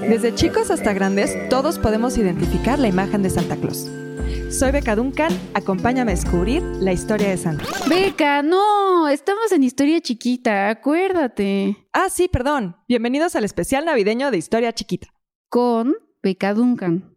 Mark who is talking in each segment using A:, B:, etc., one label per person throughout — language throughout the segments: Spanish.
A: Desde chicos hasta grandes, todos podemos identificar la imagen de Santa Claus. Soy Beca Duncan, acompáñame a descubrir la historia de Santa.
B: Beca, no, estamos en historia chiquita, acuérdate.
A: Ah, sí, perdón. Bienvenidos al especial navideño de Historia Chiquita.
B: Con Beca Duncan.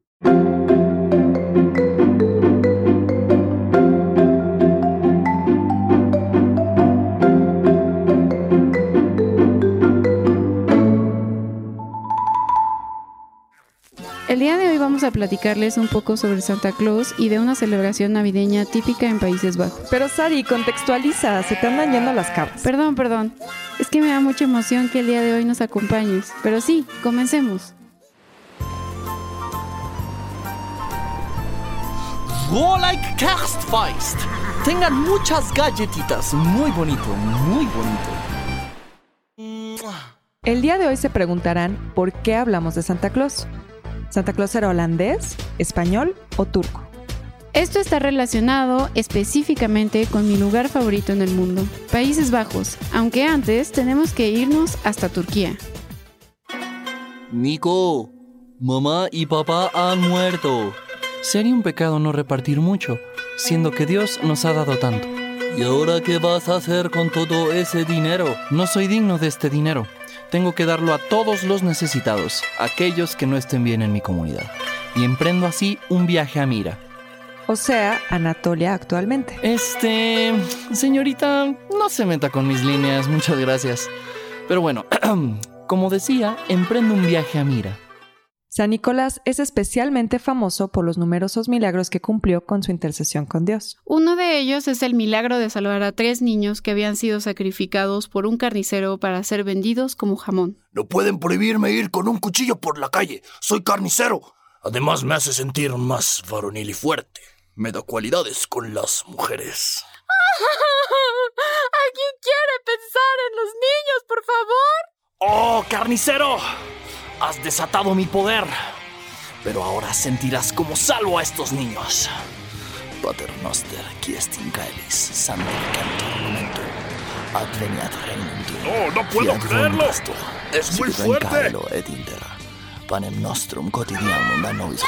B: El día de hoy vamos a platicarles un poco sobre Santa Claus y de una celebración navideña típica en Países Bajos.
A: Pero Sari, contextualiza, se te andan yendo las cabras.
B: Perdón, perdón. Es que me da mucha emoción que el día de hoy nos acompañes. Pero sí, comencemos.
C: like Castfeist. Tengan muchas galletitas. Muy bonito, muy bonito.
A: El día de hoy se preguntarán por qué hablamos de Santa Claus. ¿Santa Claus era holandés, español o turco?
B: Esto está relacionado específicamente con mi lugar favorito en el mundo, Países Bajos, aunque antes tenemos que irnos hasta Turquía.
C: Nico, mamá y papá han muerto. Sería un pecado no repartir mucho, siendo que Dios nos ha dado tanto. ¿Y ahora qué vas a hacer con todo ese dinero? No soy digno de este dinero. Tengo que darlo a todos los necesitados, aquellos que no estén bien en mi comunidad. Y emprendo así un viaje a Mira.
A: O sea, Anatolia actualmente.
C: Este... Señorita, no se meta con mis líneas, muchas gracias. Pero bueno, como decía, emprendo un viaje a Mira.
A: San Nicolás es especialmente famoso por los numerosos milagros que cumplió con su intercesión con Dios.
B: Uno de ellos es el milagro de salvar a tres niños que habían sido sacrificados por un carnicero para ser vendidos como jamón.
D: No pueden prohibirme ir con un cuchillo por la calle. Soy carnicero. Además me hace sentir más varonil y fuerte. Me da cualidades con las mujeres.
B: ¿Alguien quiere pensar en los niños, por favor?
C: ¡Oh, carnicero! Has desatado mi poder. Pero ahora sentirás como salvo a estos niños.
D: Pater noster, estin caelis, sancti cantor momento, adveniat regnum
E: No, no puedo creerlo. Es muy fuerte.
D: et inter, panem nostrum quotidianum da nobis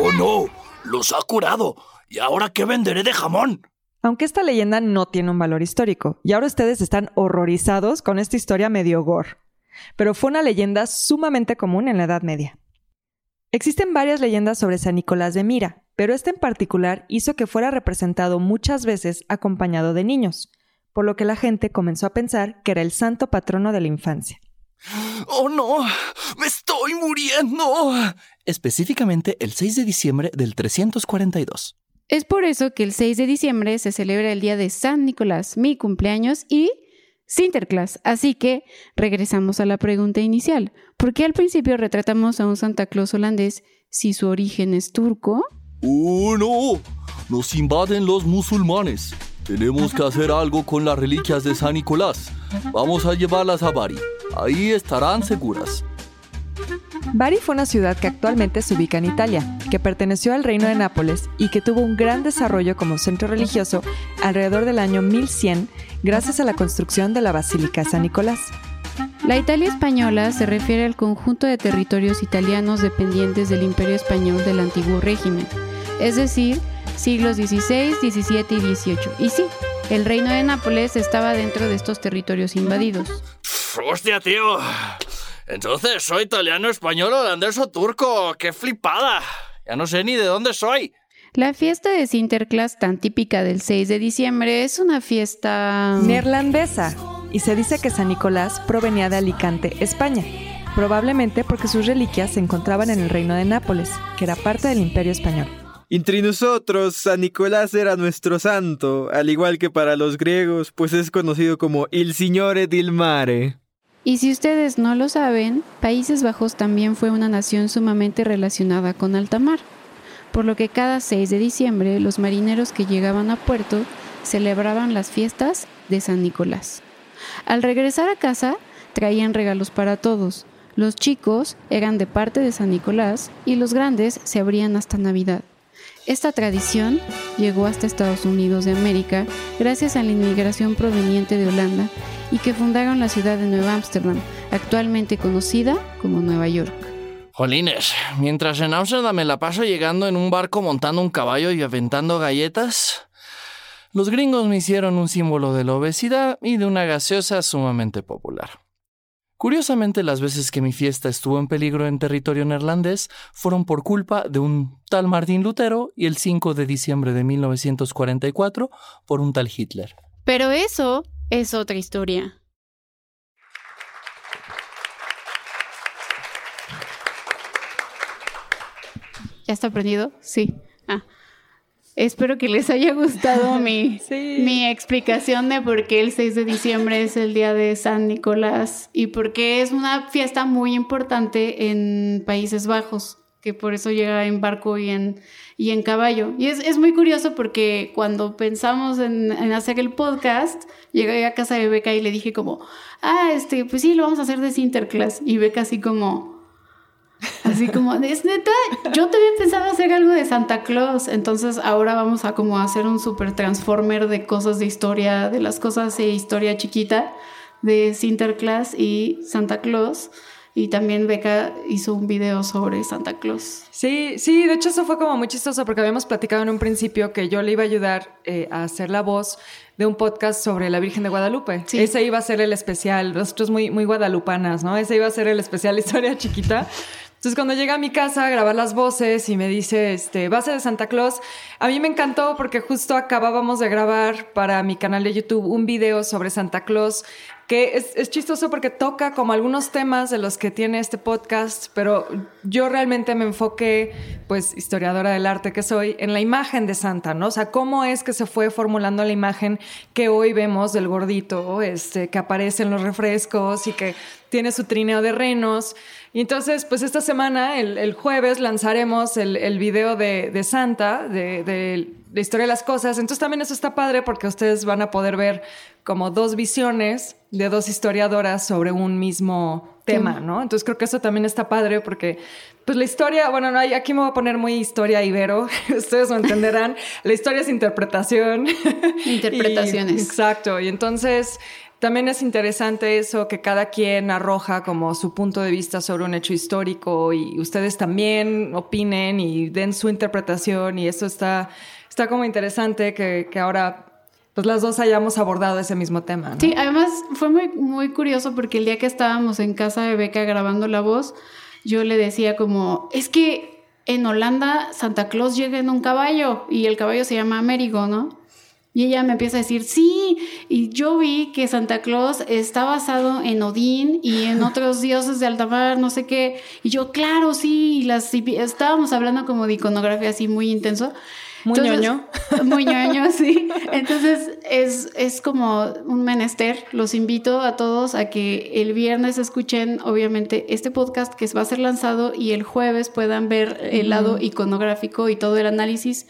D: ¡Oh, no! ¡Los ha curado! ¿Y ahora qué venderé de jamón?
A: Aunque esta leyenda no tiene un valor histórico, y ahora ustedes están horrorizados con esta historia medio gore pero fue una leyenda sumamente común en la Edad Media. Existen varias leyendas sobre San Nicolás de Mira, pero este en particular hizo que fuera representado muchas veces acompañado de niños, por lo que la gente comenzó a pensar que era el santo patrono de la infancia.
C: ¡Oh no! ¡Me estoy muriendo! Específicamente el 6 de diciembre del 342.
B: Es por eso que el 6 de diciembre se celebra el día de San Nicolás, mi cumpleaños, y Sinterklaas. Así que regresamos a la pregunta inicial. ¿Por qué al principio retratamos a un Santa Claus holandés si su origen es turco?
C: ¡Oh, no! Nos invaden los musulmanes. Tenemos que hacer algo con las reliquias de San Nicolás. Vamos a llevarlas a Bari. Ahí estarán seguras.
A: Bari fue una ciudad que actualmente se ubica en Italia, que perteneció al reino de Nápoles y que tuvo un gran desarrollo como centro religioso alrededor del año 1100 gracias a la construcción de la Basílica San Nicolás.
B: La Italia española se refiere al conjunto de territorios italianos dependientes del Imperio Español del antiguo régimen, es decir, siglos XVI, XVII y XVIII. Y sí, el reino de Nápoles estaba dentro de estos territorios invadidos.
E: ¡Hostia, tío! Entonces, ¿soy italiano, español, holandés o turco? ¡Qué flipada! Ya no sé ni de dónde soy.
B: La fiesta de Sinterklaas, tan típica del 6 de diciembre, es una fiesta...
A: neerlandesa. Y se dice que San Nicolás provenía de Alicante, España. Probablemente porque sus reliquias se encontraban en el reino de Nápoles, que era parte del imperio español.
F: Entre nosotros, San Nicolás era nuestro santo, al igual que para los griegos, pues es conocido como Il Signore del Mare.
B: Y si ustedes no lo saben, Países Bajos también fue una nación sumamente relacionada con alta mar, por lo que cada 6 de diciembre los marineros que llegaban a puerto celebraban las fiestas de San Nicolás. Al regresar a casa, traían regalos para todos. Los chicos eran de parte de San Nicolás y los grandes se abrían hasta Navidad. Esta tradición llegó hasta Estados Unidos de América gracias a la inmigración proveniente de Holanda y que fundaron la ciudad de Nueva Ámsterdam, actualmente conocida como Nueva York.
E: Jolines, mientras en Ámsterdam me la paso llegando en un barco montando un caballo y aventando galletas, los gringos me hicieron un símbolo de la obesidad y de una gaseosa sumamente popular. Curiosamente, las veces que mi fiesta estuvo en peligro en territorio neerlandés fueron por culpa de un tal Martín Lutero y el 5 de diciembre de 1944 por un tal Hitler.
B: Pero eso es otra historia. ¿Ya está prendido? Sí. Ah. Espero que les haya gustado mi, mi explicación de por qué el 6 de diciembre es el día de San Nicolás y por qué es una fiesta muy importante en Países Bajos, que por eso llega en barco y en, y en caballo. Y es, muy curioso porque cuando pensamos en, en, hacer el podcast, llegué a casa de Beca y le dije como, ah, este, pues sí, lo vamos a hacer de Sinterklaas. Y Beca así como Así como, es neta, yo también pensaba hacer algo de Santa Claus, entonces ahora vamos a como hacer un super transformer de cosas de historia, de las cosas de historia chiquita de Sinterklaas y Santa Claus. Y también Beca hizo un video sobre Santa Claus.
A: Sí, sí, de hecho eso fue como muy chistoso porque habíamos platicado en un principio que yo le iba a ayudar eh, a hacer la voz de un podcast sobre la Virgen de Guadalupe. Ese iba a ser el especial, nosotros muy, muy guadalupanas, ¿no? Ese iba a ser el especial historia chiquita. Entonces, cuando llega a mi casa a grabar las voces y me dice, este, base de Santa Claus, a mí me encantó porque justo acabábamos de grabar para mi canal de YouTube un video sobre Santa Claus que es, es, chistoso porque toca como algunos temas de los que tiene este podcast, pero yo realmente me enfoqué, pues historiadora del arte que soy, en la imagen de Santa, ¿no? O sea, cómo es que se fue formulando la imagen que hoy vemos del gordito, este, que aparece en los refrescos y que tiene su trineo de renos. Y entonces, pues esta semana, el, jueves, lanzaremos el, el video de, de Santa, de, de, la historia de las cosas. Entonces también eso está padre porque ustedes van a poder ver como dos visiones de dos historiadoras sobre un mismo tema, ¿no? Entonces creo que eso también está padre porque, pues la historia, bueno, no, aquí me voy a poner muy historia ibero, ustedes lo entenderán, la historia es interpretación.
B: Interpretaciones.
A: exacto, y entonces también es interesante eso que cada quien arroja como su punto de vista sobre un hecho histórico y ustedes también opinen y den su interpretación y eso está, está como interesante que, que ahora pues las dos hayamos abordado ese mismo tema.
B: Sí, además fue muy, muy curioso porque el día que estábamos en casa de Beca grabando la voz, yo le decía como, es que en Holanda Santa Claus llega en un caballo y el caballo se llama Américo, ¿no? Y ella me empieza a decir, sí, y yo vi que Santa Claus está basado en Odín y en otros dioses de altamar, no sé qué. Y yo, claro, sí, y las, estábamos hablando como de iconografía así muy intenso.
A: Muy ñoño.
B: Muy ñoño, sí. Entonces es, es como un menester. Los invito a todos a que el viernes escuchen, obviamente, este podcast que va a ser lanzado y el jueves puedan ver el lado iconográfico y todo el análisis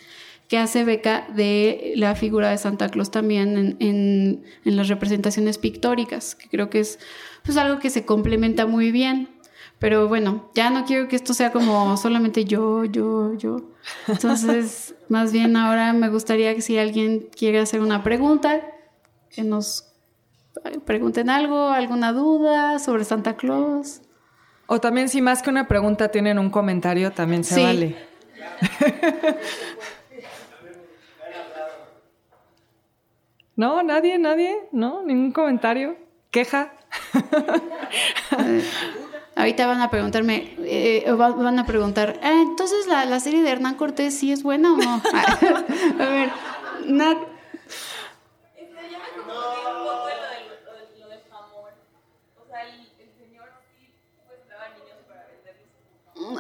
B: que hace Beca de la figura de Santa Claus también en, en, las representaciones pictóricas, que creo que es pues, algo que se complementa muy bien. Pero bueno, ya no quiero que esto sea como solamente yo, yo, yo. Entonces, más bien ahora me gustaría que si alguien quiere hacer una pregunta, que nos pregunten algo, alguna duda sobre Santa Claus.
A: O también si más que una pregunta tienen un comentario, también se vale. no, nadie, nadie, no, ningún comentario, queja.
B: Ahorita van a preguntarme, eh, van a preguntar, ah, entonces la, la, serie de Hernán Cortés sí es buena o no? a ver, Nat.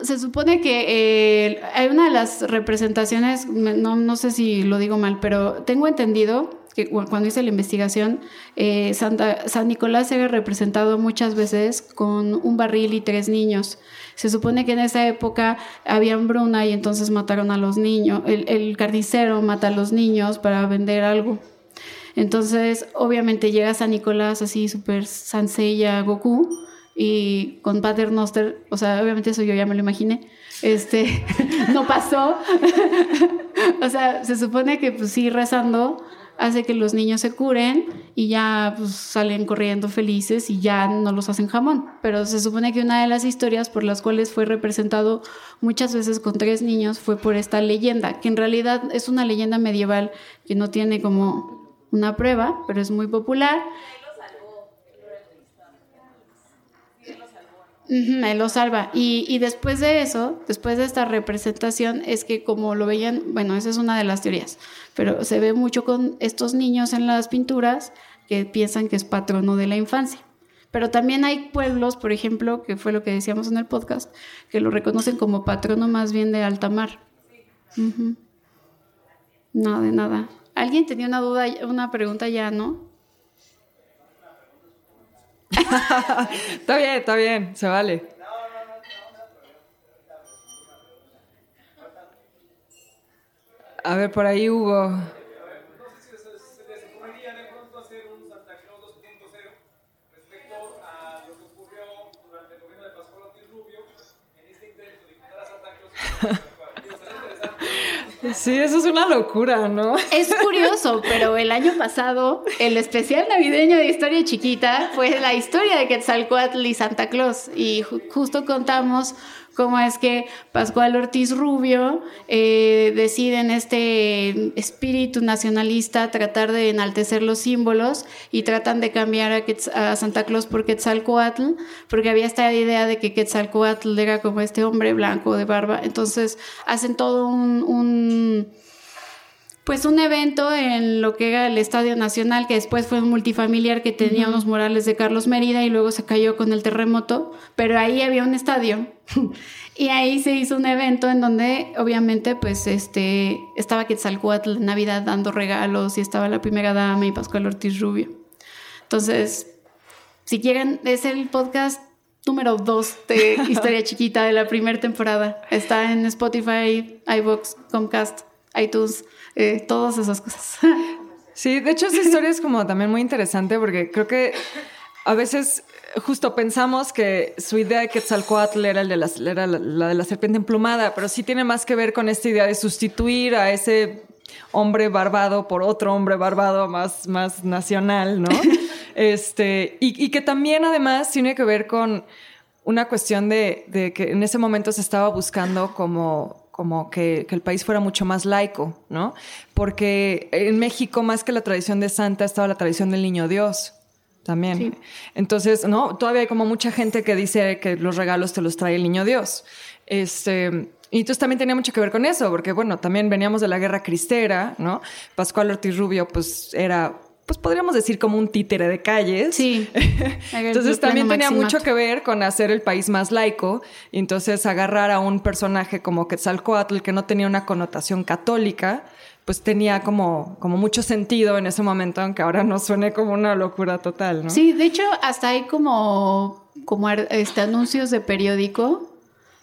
B: se supone que eh, hay una de las representaciones, no, no sé si lo digo mal, pero tengo entendido cuando hice la investigación, eh, Santa, San Nicolás era representado muchas veces con un barril y tres niños. Se supone que en esa época había hambruna y entonces mataron a los niños. El, el carnicero mata a los niños para vender algo. Entonces, obviamente llega San Nicolás así súper Sansella Goku y con Pater Noster, o sea, obviamente eso yo ya me lo imaginé, este, no pasó. o sea, se supone que pues sí rezando hace que los niños se curen y ya pues, salen corriendo felices y ya no los hacen jamón. Pero se supone que una de las historias por las cuales fue representado muchas veces con tres niños fue por esta leyenda, que en realidad es una leyenda medieval que no tiene como una prueba, pero es muy popular él lo salva. Y, y, después de eso, después de esta representación, es que como lo veían, bueno, esa es una de las teorías, pero se ve mucho con estos niños en las pinturas que piensan que es patrono de la infancia. Pero también hay pueblos, por ejemplo, que fue lo que decíamos en el podcast, que lo reconocen como patrono más bien de alta mar. No, de nada. ¿Alguien tenía una duda, una pregunta ya, no?
A: está bien, está bien, se vale. A ver, por ahí Hugo. Sí, eso es una locura, ¿no?
B: Es curioso, pero el año pasado, el especial navideño de Historia Chiquita fue la historia de Quetzalcoatl y Santa Claus. Y justo contamos cómo es que Pascual Ortiz Rubio eh, decide en este espíritu nacionalista tratar de enaltecer los símbolos y tratan de cambiar a, Santa Claus por Quetzalcoatl, porque había esta idea de que Quetzalcoatl era como este hombre blanco de barba. Entonces hacen todo un pues un evento en lo que era el Estadio Nacional, que después fue un multifamiliar que tenía unos murales de Carlos Mérida y luego se cayó con el terremoto, pero ahí había un estadio y ahí se hizo un evento en donde obviamente pues este estaba Quetzalcoatl en Navidad dando regalos y estaba la primera dama y Pascual Ortiz Rubio. Entonces, si quieren, es el podcast número 2 de Historia Chiquita de la primera temporada. Está en Spotify, iVoox, Comcast, iTunes eh, todas esas cosas.
A: Sí, de hecho esa historia es como también muy interesante porque creo que a veces justo pensamos que su idea de Quetzalcoatl era, el de la, era la, de la serpiente emplumada, pero sí tiene más que ver con esta idea de sustituir a ese hombre barbado por otro hombre barbado más, más nacional, ¿no? este, y, y, que también además tiene que ver con una cuestión de, de que en ese momento se estaba buscando como como que, el país fuera mucho más laico, ¿no? Porque en México, más que la tradición de Santa, estaba la tradición del niño Dios también. Entonces, ¿no? Todavía hay como mucha gente que dice que los regalos te los trae el niño Dios. Este, y entonces también tenía mucho que ver con eso, porque bueno, también veníamos de la guerra cristera, ¿no? Pascual Ortiz Rubio, pues era pues podríamos decir como un títere de calles.
B: Sí.
A: entonces también tenía mucho que ver con hacer el país más laico y entonces agarrar a un personaje como Quetzalcoatl que no tenía una connotación católica, pues tenía como, como mucho sentido en ese momento, aunque ahora no suene como una locura total, ¿no?
B: Sí, de hecho hasta hay como, como este, anuncios de periódico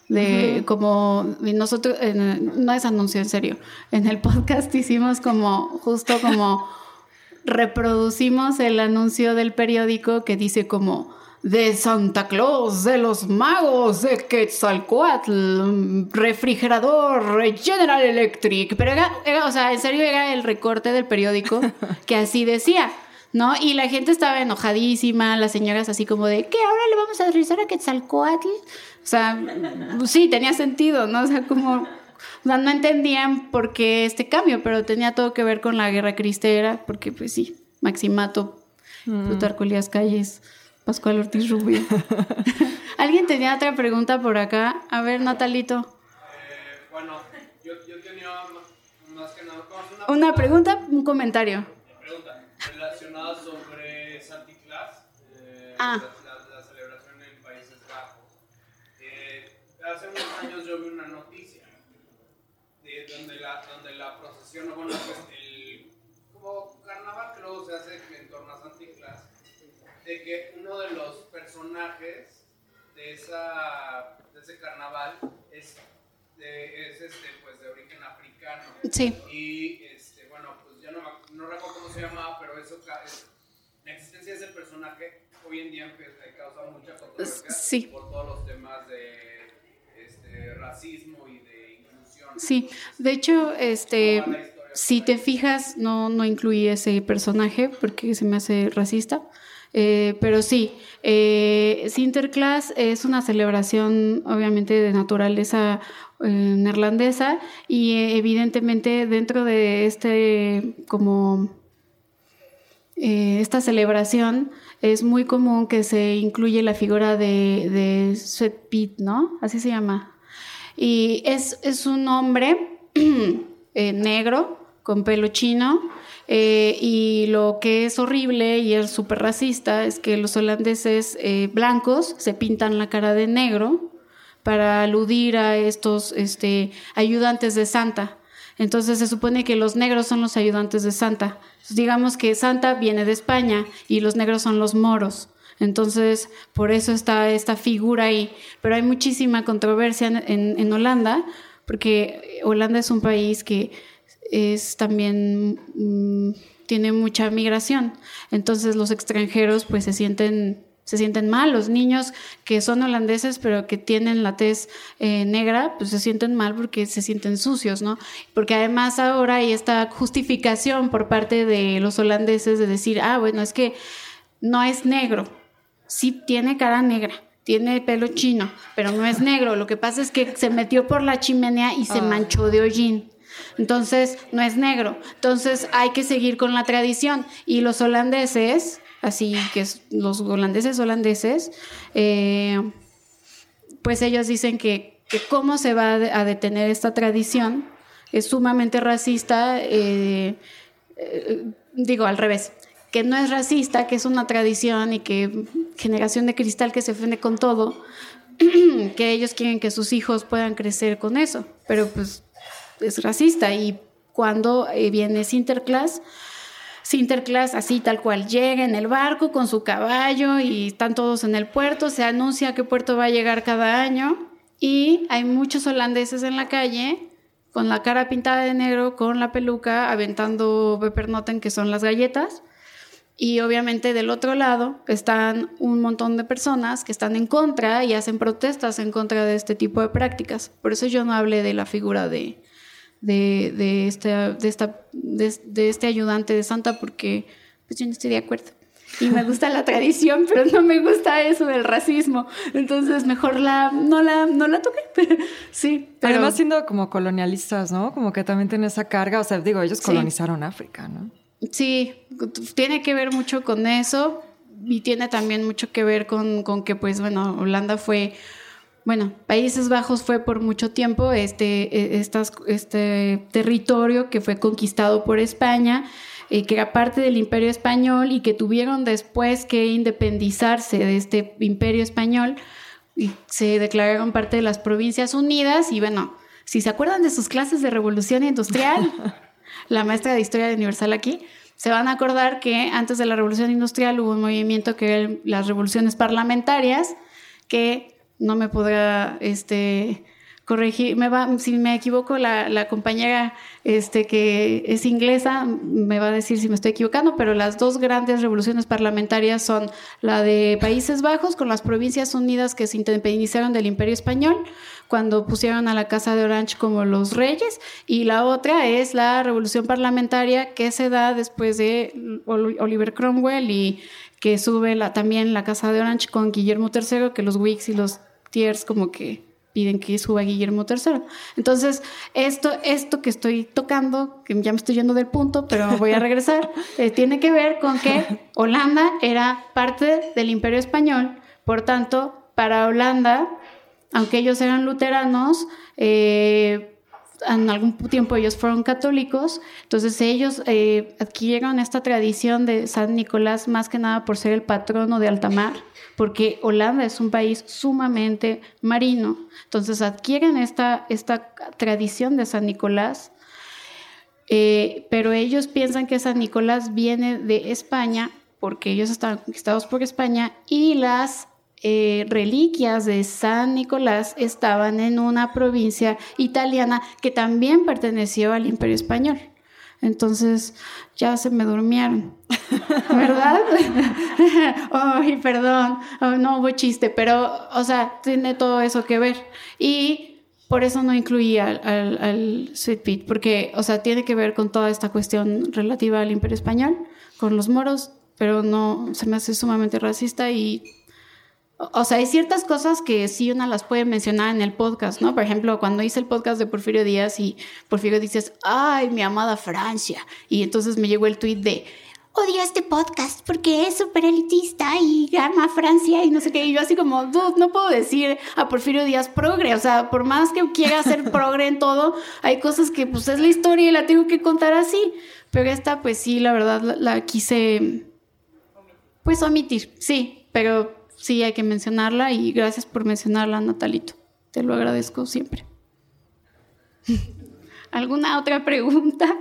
B: de como nosotros no es anuncio en serio en el podcast hicimos como justo como reproducimos el anuncio del periódico que dice como de Santa Claus, de los magos, de Quetzalcoatl, refrigerador, General Electric. Pero era, o sea, en serio era el recorte del periódico que así decía, ¿no? Y la gente estaba enojadísima, las señoras así como de, ¿qué? ¿Ahora le vamos a rizar a Quetzalcoatl? O sea, sí, tenía sentido, ¿no? O sea, como o sea, no entendían por qué este cambio, pero tenía todo que ver con la guerra cristera, porque pues sí, Maximato, mm. Plutarco Elías Calles, Pascual Ortiz Rubio. ¿Alguien tenía otra pregunta por acá? A ver, Natalito.
G: Eh, bueno, yo, tenía más que nada...
B: Una, pregunta, un comentario.
G: Una pregunta relacionada sobre Santi Claus. Eh,
B: ah.
G: La, celebración en Países Bajos. Eh, hace unos años yo vi una nota donde, la, donde bueno, pues el, como carnaval que luego se hace en torno a Santa Claus, de que uno de los personajes de, esa, de ese carnaval es, de, es este, pues, de origen africano.
B: Sí.
G: Y bueno, pues ya no, no recuerdo cómo se llamaba, pero eso, es, la existencia de ese personaje hoy en día pues, causa mucha controversia
B: Sí.
G: por todos los temas de este, racismo.
B: Sí, de hecho, este, si te fijas, no, no incluí ese personaje porque se me hace racista. Eh, pero sí, eh, Sinterklaas es una celebración obviamente de naturaleza eh, neerlandesa y eh, evidentemente dentro de este como esta celebración es muy común que se incluye la figura de, de Sweet Pete, ¿no? Así se llama. Y es, es un hombre eh, negro con pelo chino eh, y lo que es horrible y es súper racista es que los holandeses eh, blancos se pintan la cara de negro para aludir a estos este, ayudantes de Santa. Entonces se supone que los negros son los ayudantes de Santa. Digamos que Santa viene de España y los negros son los moros. Entonces, por eso está esta figura ahí. Pero hay muchísima controversia en, en- Holanda, porque Holanda es un país que es también mm, tiene mucha migración. Entonces los extranjeros pues se sienten se sienten mal, los niños que son holandeses pero que tienen la tez eh, negra, pues se sienten mal porque se sienten sucios, ¿no? Porque además ahora hay esta justificación por parte de los holandeses de decir, ah, bueno, es que no es negro, sí tiene cara negra, tiene pelo chino, pero no es negro. Lo que pasa es que se metió por la chimenea y se manchó de hollín. Entonces, no es negro. Entonces, hay que seguir con la tradición. Y los holandeses, así que es- los holandeses holandeses, eh, pues ellos dicen que, que cómo se va a detener esta tradición es sumamente racista, eh, eh, digo al revés, que no es racista, que es una tradición y que generación de cristal que se ofende con todo, que ellos quieren que sus hijos puedan crecer con eso, pero pues es racista y cuando eh, viene Sinterklaas, Sinterklaas así tal cual llega en el barco con su caballo y están todos en el puerto, se anuncia qué puerto va a llegar cada año y hay muchos holandeses en la calle con la cara pintada de negro, con la peluca, aventando Peppernoten, que son las galletas. Y obviamente del otro lado están un montón de personas que están en contra y hacen protestas en contra de este tipo de prácticas. Por eso yo no hablé de la figura de, de, de, este, de, esta, de, de este ayudante de Santa porque pues yo no estoy de acuerdo. Y me gusta la tradición, pero no me gusta eso del racismo. Entonces mejor la, no, la, no la toqué. sí, pero...
A: Además, siendo como colonialistas, ¿no? Como que también tiene esa carga. O sea, digo, ellos
B: Sí.
A: colonizaron África, ¿no?
B: Sí, tiene que ver mucho con eso y tiene también mucho que ver con, con que, pues, bueno, Holanda fue, bueno, Países Bajos fue por mucho tiempo este, eh, estas, este territorio que fue conquistado por España, eh, que era parte del imperio español y que tuvieron después que independizarse de este imperio español y se declararon parte de las provincias unidas y bueno, si se acuerdan de sus clases de revolución industrial, la maestra de historia Universal aquí, se van a acordar que antes de la revolución industrial hubo un movimiento que eran las revoluciones parlamentarias, que no me podrá este, corregir, me va, si me equivoco, la, la compañera este, que es inglesa me va a decir si me estoy equivocando, pero las dos grandes revoluciones parlamentarias son la de Países Bajos con las provincias unidas que se independizaron del Imperio Español cuando pusieron a la Casa de Orange como los reyes y la otra es la revolución parlamentaria que se da después de Ol- Oliver Cromwell y que sube la, también la Casa de Orange con Guillermo III, que los Whigs y los Tiers como que piden que suba Guillermo III. Entonces, esto, esto que estoy tocando, que ya me estoy yendo del punto, pero voy a regresar, eh, tiene que ver con que Holanda era parte del Imperio Español, por tanto, para Holanda, aunque ellos eran luteranos, eh, en algún tiempo ellos fueron católicos, entonces ellos eh, adquirieron esta tradición de San Nicolás más que nada por ser el patrono de alta mar, porque Holanda es un país sumamente marino, entonces adquieren esta, esta tradición de San Nicolás, eh, pero ellos piensan que San Nicolás viene de España, porque ellos estaban conquistados por España, y las eh, reliquias de San Nicolás estaban en una provincia italiana que también perteneció al Imperio Español. Entonces ya se me durmieron, ¿verdad? Ay, perdón, no hubo chiste, pero, o sea, tiene todo eso que ver. Y por eso no incluí al, al, Sweet Pete, porque, o sea, tiene que ver con toda esta cuestión relativa al Imperio Español, con los moros, pero no, se me hace sumamente racista y o sea, hay ciertas cosas que sí una las puede mencionar en el podcast, ¿no? Por ejemplo, cuando hice el podcast de Porfirio Díaz y Porfirio dices, ay, mi amada Francia. Y entonces me llegó el tweet de, odio este podcast porque es súper elitista y ama Francia y no sé qué. Y yo así como, dude, no puedo decir a Porfirio Díaz progre. O sea, por más que quiera ser progre en todo, hay cosas que pues es la historia y la tengo que contar así. Pero esta, pues sí, la verdad la, la quise, pues omitir, sí. Pero sí hay que mencionarla y gracias por mencionarla, Natalito. Te lo agradezco siempre. ¿Alguna otra pregunta?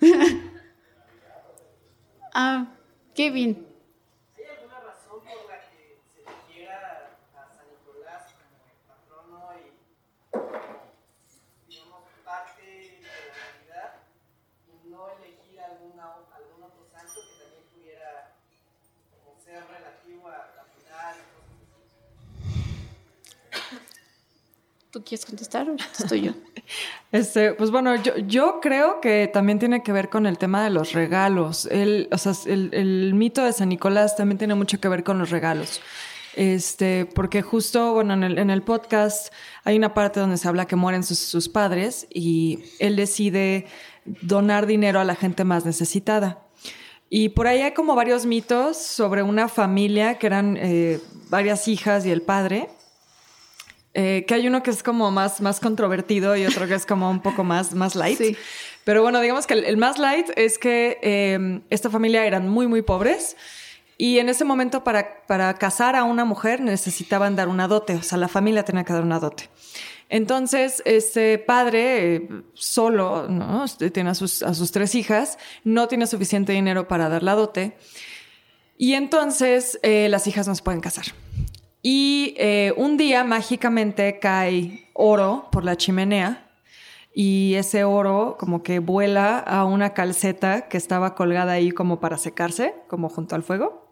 B: ah, Kevin. ¿Tú quieres contestar o estoy yo?
A: Este, pues bueno, yo, yo, creo que también tiene que ver con el tema de los regalos. El, o sea, el, mito de San Nicolás también tiene mucho que ver con los regalos. Este, porque justo, bueno, en el, en el podcast hay una parte donde se habla que mueren sus, sus, padres y él decide donar dinero a la gente más necesitada. Y por ahí hay como varios mitos sobre una familia que eran eh, varias hijas y el padre eh, que hay uno que es como más, más controvertido y otro que es como un poco más, más light. Pero bueno, digamos que el, más light es que eh, esta familia eran muy, muy pobres. Y en ese momento para, para casar a una mujer necesitaban dar una dote, o sea, la familia tenía que dar una dote. Entonces, este padre eh, solo, ¿no? Este, tiene a sus, a sus tres hijas, no tiene suficiente dinero para dar la dote. Y entonces las hijas no se pueden casar. Y eh, un día mágicamente cae oro por la chimenea y ese oro como que vuela a una calceta que estaba colgada ahí como para secarse, como junto al fuego.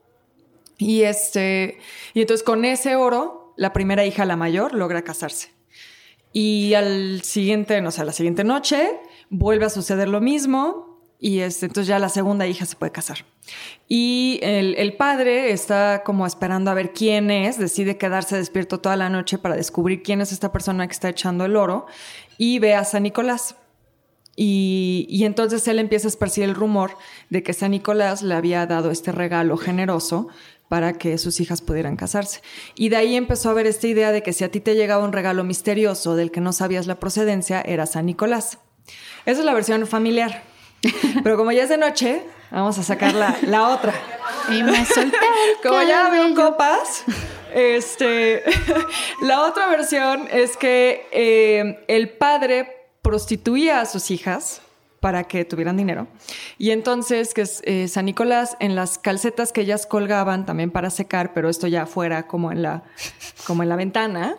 A: Y este, y entonces con ese oro, la primera hija, la mayor, logra casarse. Y al siguiente, no sé, la siguiente noche, vuelve a suceder lo mismo y este, entonces ya la segunda hija se puede casar. Y el, padre está como esperando a ver quién es, decide quedarse despierto toda la noche para descubrir quién es esta persona que está echando el oro y ve a San Nicolás. Y, y, entonces él empieza a esparcir el rumor de que San Nicolás le había dado este regalo generoso para que sus hijas pudieran casarse. Y de ahí empezó a haber esta idea de que si a ti te llegaba un regalo misterioso del que no sabías la procedencia, era San Nicolás. Esa es la versión familiar. Pero como ya es de noche, vamos a sacar la, otra.
B: Y me solté.
A: como ya veo copas, este, la otra versión es que eh, el padre prostituía a sus hijas para que tuvieran dinero. Y entonces, que eh, San Nicolás, en las calcetas que ellas colgaban también para secar, pero esto ya fuera como en la, como en la ventana,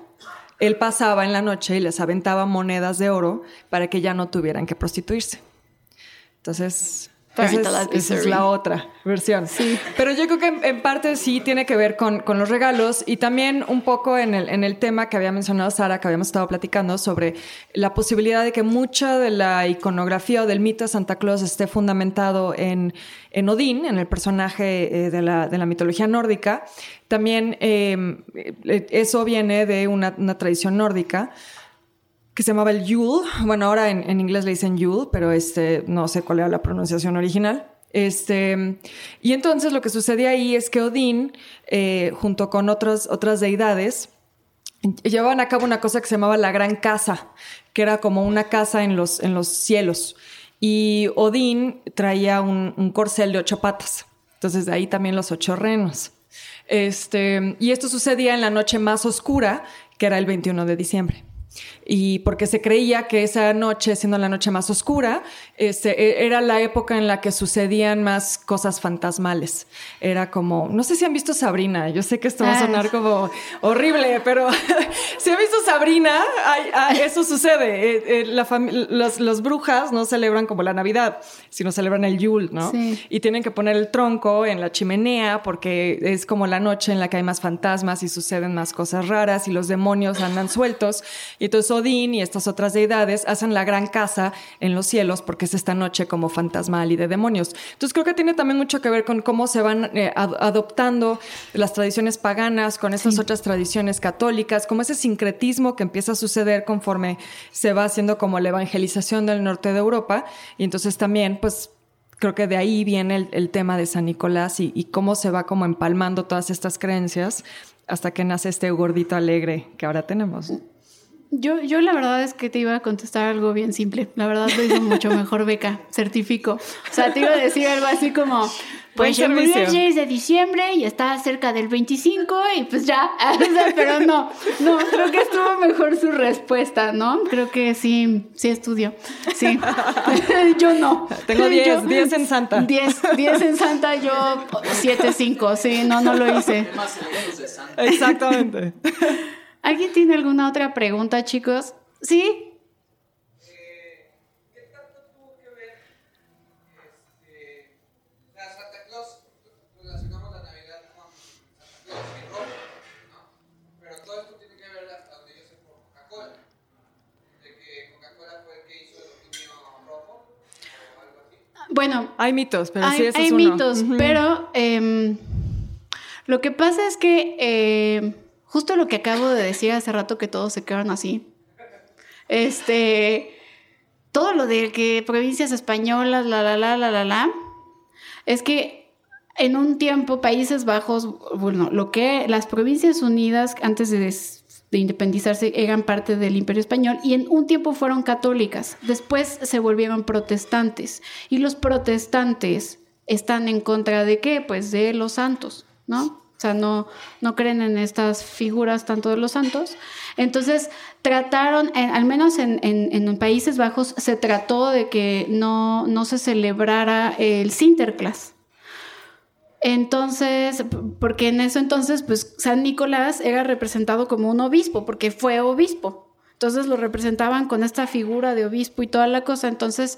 A: él pasaba en la noche y les aventaba monedas de oro para que ya no tuvieran que prostituirse. Entonces, esa es, la otra versión. Sí. Pero yo creo que en, parte sí tiene que ver con, los regalos y también un poco en el, en el tema que había mencionado Sara, que habíamos estado platicando sobre la posibilidad de que mucha de la iconografía o del mito de Santa Claus esté fundamentado en, en Odín, en el personaje eh, de, la, de, la, mitología nórdica. También eh, eso viene de una, una tradición nórdica que se llamaba el Yule. Bueno, ahora en, inglés le dicen Yule, pero este, no sé cuál era la pronunciación original. Este, y entonces lo que sucedía ahí es que Odín, eh, junto con otras, otras deidades, llevaban a cabo una cosa que se llamaba la Gran Casa, que era como una casa en los, en los cielos. Y Odín traía un, un corcel de ocho patas. Entonces de ahí también los ocho renos. Este, y esto sucedía en la noche más oscura, que era el 21 de diciembre y porque se creía que esa noche, siendo la noche más oscura, este, e, era la época en la que sucedían más cosas fantasmales. Era como, no sé si han visto Sabrina, yo sé que esto va a
B: Ah.
A: sonar como horrible, pero si han visto Sabrina, ay, ah, eso sucede. Eh, eh, la los, los brujas no celebran como la Navidad, sino celebran el Yule, ¿no?
B: Sí.
A: Y tienen que poner el tronco en la chimenea porque es como la noche en la que hay más fantasmas y suceden más cosas raras y los demonios andan sueltos. Y entonces Odín y estas otras deidades hacen la gran casa en los cielos porque es esta noche como fantasmal y de demonios. Entonces creo que tiene también mucho que ver con cómo se van eh, ad- adoptando las tradiciones paganas con estas otras tradiciones católicas, como ese sincretismo que empieza a suceder conforme se va haciendo como la evangelización del norte de Europa. Y entonces también, pues creo que de ahí viene el, el tema de San Nicolás y, y cómo se va como empalmando todas estas creencias hasta que nace este gordito alegre que ahora tenemos.
B: Yo, yo la verdad es que te iba a contestar algo bien simple. La verdad lo hizo mucho mejor, Beca. Certifico. O sea, te iba a decir algo así como... Pues se murió el
A: servicio.
B: 6 de diciembre y está cerca del 25 y pues ya. Pero no, no, creo que estuvo mejor su respuesta, ¿no? Creo que sí, sí estudió. Sí. yo no.
A: Tengo
B: Yo-
A: 10, 10 en Santa.
B: 10, 10 en Santa, yo 7, 5. Sí, no, no lo hice.
A: Exactamente.
B: ¿Alguien tiene alguna otra pregunta, chicos? ¿Sí?
G: ¿Qué tanto tuvo que ver la Santa Claus? Relacionamos la Navidad con Santa Claus y rojo, ¿no? Pero todo esto tiene que ver hasta donde yo sé por Coca-Cola. De que Coca-Cola fue el que hizo el otoño rojo o algo así.
B: Bueno,
A: Hay mitos, pero
B: hay,
A: sí, ese
B: hay
A: es uno.
B: mitos,
A: Ujú.
B: pero em, lo que pasa es que em, justo lo que acabo de decir hace rato que todos se quedaron así. Este, todo lo de que provincias españolas, la, la, la, la, la, la, es que en un tiempo Países Bajos, bueno, lo que las provincias unidas antes de, independizarse eran parte del Imperio Español y en un tiempo fueron católicas, después se volvieron protestantes y los protestantes están en contra de qué? Pues de los santos, ¿no? O sea, no, no creen en estas figuras tanto de los santos. Entonces, trataron, al menos en, en- en Países Bajos, se trató de que no, no se celebrara el Sinterklaas. Entonces, porque en eso entonces, pues San Nicolás era representado como un obispo, porque fue obispo. Entonces lo representaban con esta figura de obispo y toda la cosa. Entonces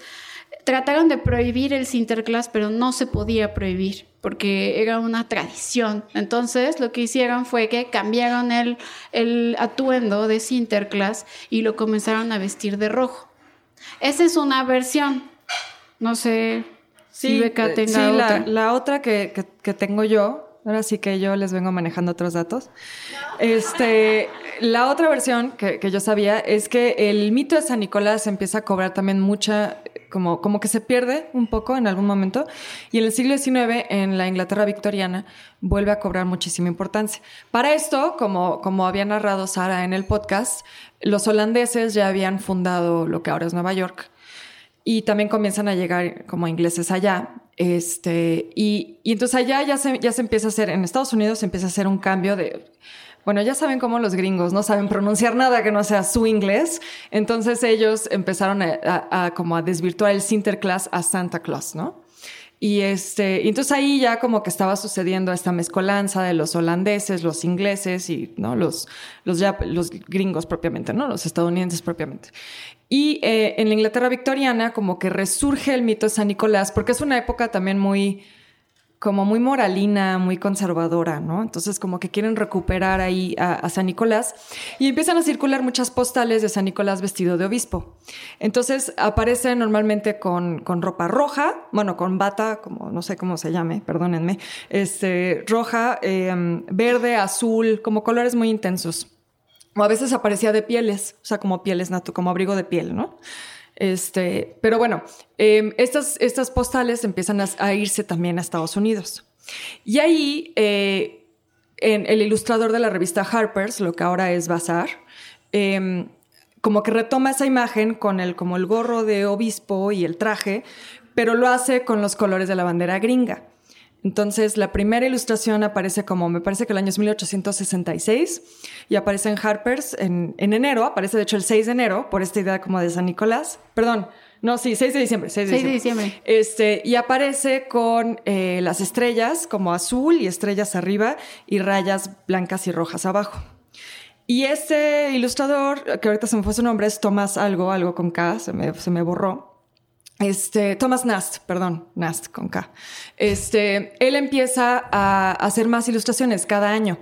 B: trataron de prohibir el Sinterklaas, pero no se podía prohibir, porque era una tradición. Entonces lo que hicieron fue que cambiaron el, el atuendo de Sinterklaas y lo comenzaron a vestir de rojo. Esa es una versión. No sé si Beca
A: eh,
B: tenga
A: sí, la-
B: otra.
A: La, otra que, que- que tengo yo, ahora sí que yo les vengo manejando otros datos. Este, la otra versión que, yo sabía es que el mito de San Nicolás empieza a cobrar también mucha, como, como que se pierde un poco en algún momento. Y en el siglo XIX, en la Inglaterra victoriana, vuelve a cobrar muchísima importancia. Para esto, como, como había narrado Sara en el podcast, los holandeses ya habían fundado lo que ahora es Nueva York y también comienzan a llegar como ingleses allá. Este, y, y entonces allá ya se, ya se empieza a hacer, en Estados Unidos se empieza a hacer un cambio de, bueno, ya saben cómo los gringos no saben pronunciar nada que no sea su inglés, entonces ellos empezaron a, a- a como a desvirtuar el Sinterklaas a Santa Claus, ¿no? Y este, entonces ahí ya como que estaba sucediendo esta mezcolanza de los holandeses, los ingleses y no los, los, ya, los gringos propiamente, ¿no? Los estadounidenses propiamente. Y eh, en la Inglaterra victoriana como que resurge el mito de San Nicolás, porque es una época también muy, como muy moralina, muy conservadora, ¿no? Entonces como que quieren recuperar ahí a, San Nicolás y empiezan a circular muchas postales de San Nicolás vestido de obispo. Entonces aparece normalmente con, con ropa roja, bueno, con bata, como no sé cómo se llame, perdónenme, este, roja, eh, verde, azul, como colores muy intensos. O a veces aparecía de pieles, o sea, como pieles, natu- como abrigo de piel, ¿no? Este, pero bueno, eh, estas, estas postales empiezan a, irse también a Estados Unidos. Y ahí, eh, en el ilustrador de la revista Harper's, lo que ahora es Bazar, eh, como que retoma esa imagen con el, como el gorro de obispo y el traje, pero lo hace con los colores de la bandera gringa. Entonces, la primera ilustración aparece como, me parece que el año es 1866, y aparece en Harper's en, en enero, aparece de hecho el 6 de enero, por esta idea como de San Nicolás. Perdón, No, sí, 6 de diciembre. 6 de
B: 6 de
A: diciembre.
B: diciembre.
A: Este, y aparece con eh, las estrellas como azul y estrellas arriba y rayas blancas y rojas abajo. Y este ilustrador, que ahorita se me fue su nombre, es Tomás algo, algo con K, se me, se me borró. Este, Thomas Nast, perdón, Nast con K. Este, él empieza a hacer más ilustraciones cada año.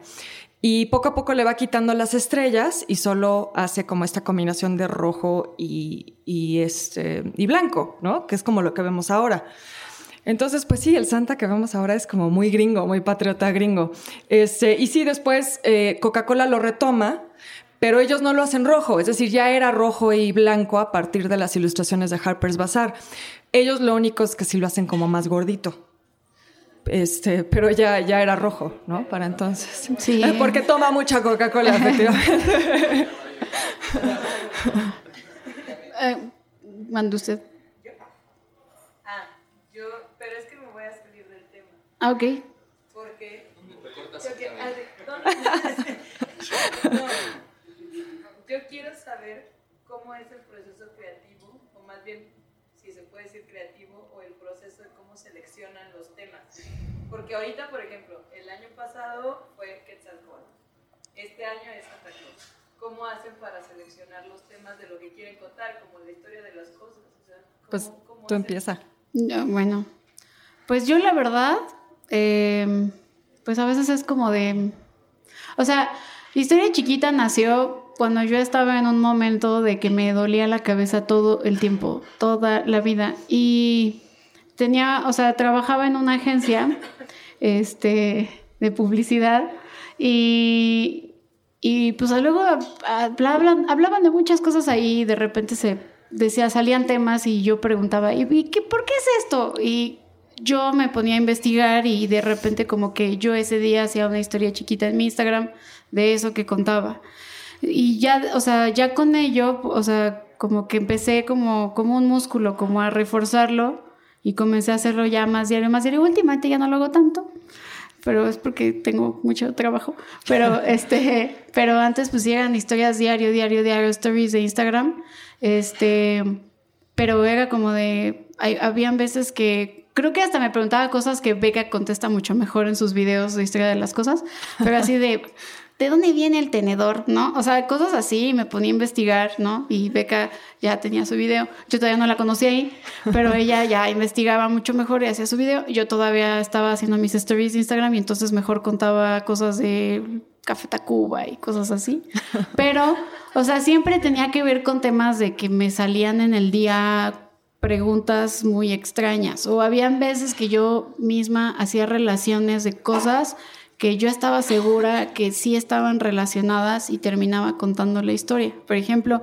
A: Y poco a poco le va quitando las estrellas y solo hace como esta combinación de rojo y, este, y blanco, ¿no? Que es como lo que vemos ahora. Entonces, pues sí, el Santa que vemos ahora es como muy gringo, muy patriota gringo. Este, y sí, después eh, Coca-Cola lo retoma, pero ellos no lo hacen rojo, es decir, ya era rojo y blanco a partir de las ilustraciones de Harper's Bazaar. Ellos lo único es que sí lo hacen como más gordito. Este, pero ya, ya era rojo, ¿no? Para entonces.
B: Sí.
A: Porque toma mucha Coca-Cola, efectivamente.
B: Eh, mande usted.
H: Ah, yo, pero es que me voy a salir del tema,
B: Ah, ok.
H: porque... Yo, que- ah, de- ¿dónde? No, yo quiero saber cómo es el proceso creativo, o más bien, si se puede decir creativo, o el proceso de cómo seleccionan los temas. Porque ahorita, por ejemplo, el año pasado fue Quetzalcóatl, este año es Santa Claus. ¿Cómo hacen para seleccionar los temas de lo que quieren contar, como la historia de las cosas? O sea, ¿cómo-
A: Pues
H: cómo
A: tú empieza.
B: Ya, Bueno, pues yo la verdad, eh, pues a veces es como de... O sea, Historia Chiquita nació cuando yo estaba en un momento de que me dolía la cabeza todo el tiempo, toda la vida. Y tenía, o sea, trabajaba en una agencia este, de publicidad y, y pues luego hablaban, hablaban de muchas cosas ahí y de repente se decía, salían temas y yo preguntaba, ¿y por qué es esto? Y yo me ponía a investigar y de repente como que yo ese día hacía una historia chiquita en mi Instagram de eso que contaba. Y ya, o sea, ya con ello, o sea, como que empecé como, como un músculo, como a reforzarlo y comencé a hacerlo ya más diario, más diario. Últimamente ya no lo hago tanto, pero es porque tengo mucho trabajo. Pero este, pero antes pues eran historias diario, diario, diario, stories de Instagram. Este, pero era como de, hay- habían veces que creo que hasta me preguntaba cosas que Becca contesta mucho mejor en sus videos de historia de las cosas, pero así de, ¿de dónde viene el tenedor? ¿No? O sea, cosas así, me ponía a investigar, ¿no? Y Becca ya tenía su video, yo todavía no la conocí ahí, pero ella ya investigaba mucho mejor y hacía su video, yo todavía estaba haciendo mis stories de Instagram y entonces mejor contaba cosas de Café Tacuba y cosas así, pero, o sea, siempre tenía que ver con temas de que me salían en el día preguntas muy extrañas o habían veces que yo misma hacía relaciones de cosas que yo estaba segura que sí estaban relacionadas y terminaba contando la historia. Por ejemplo,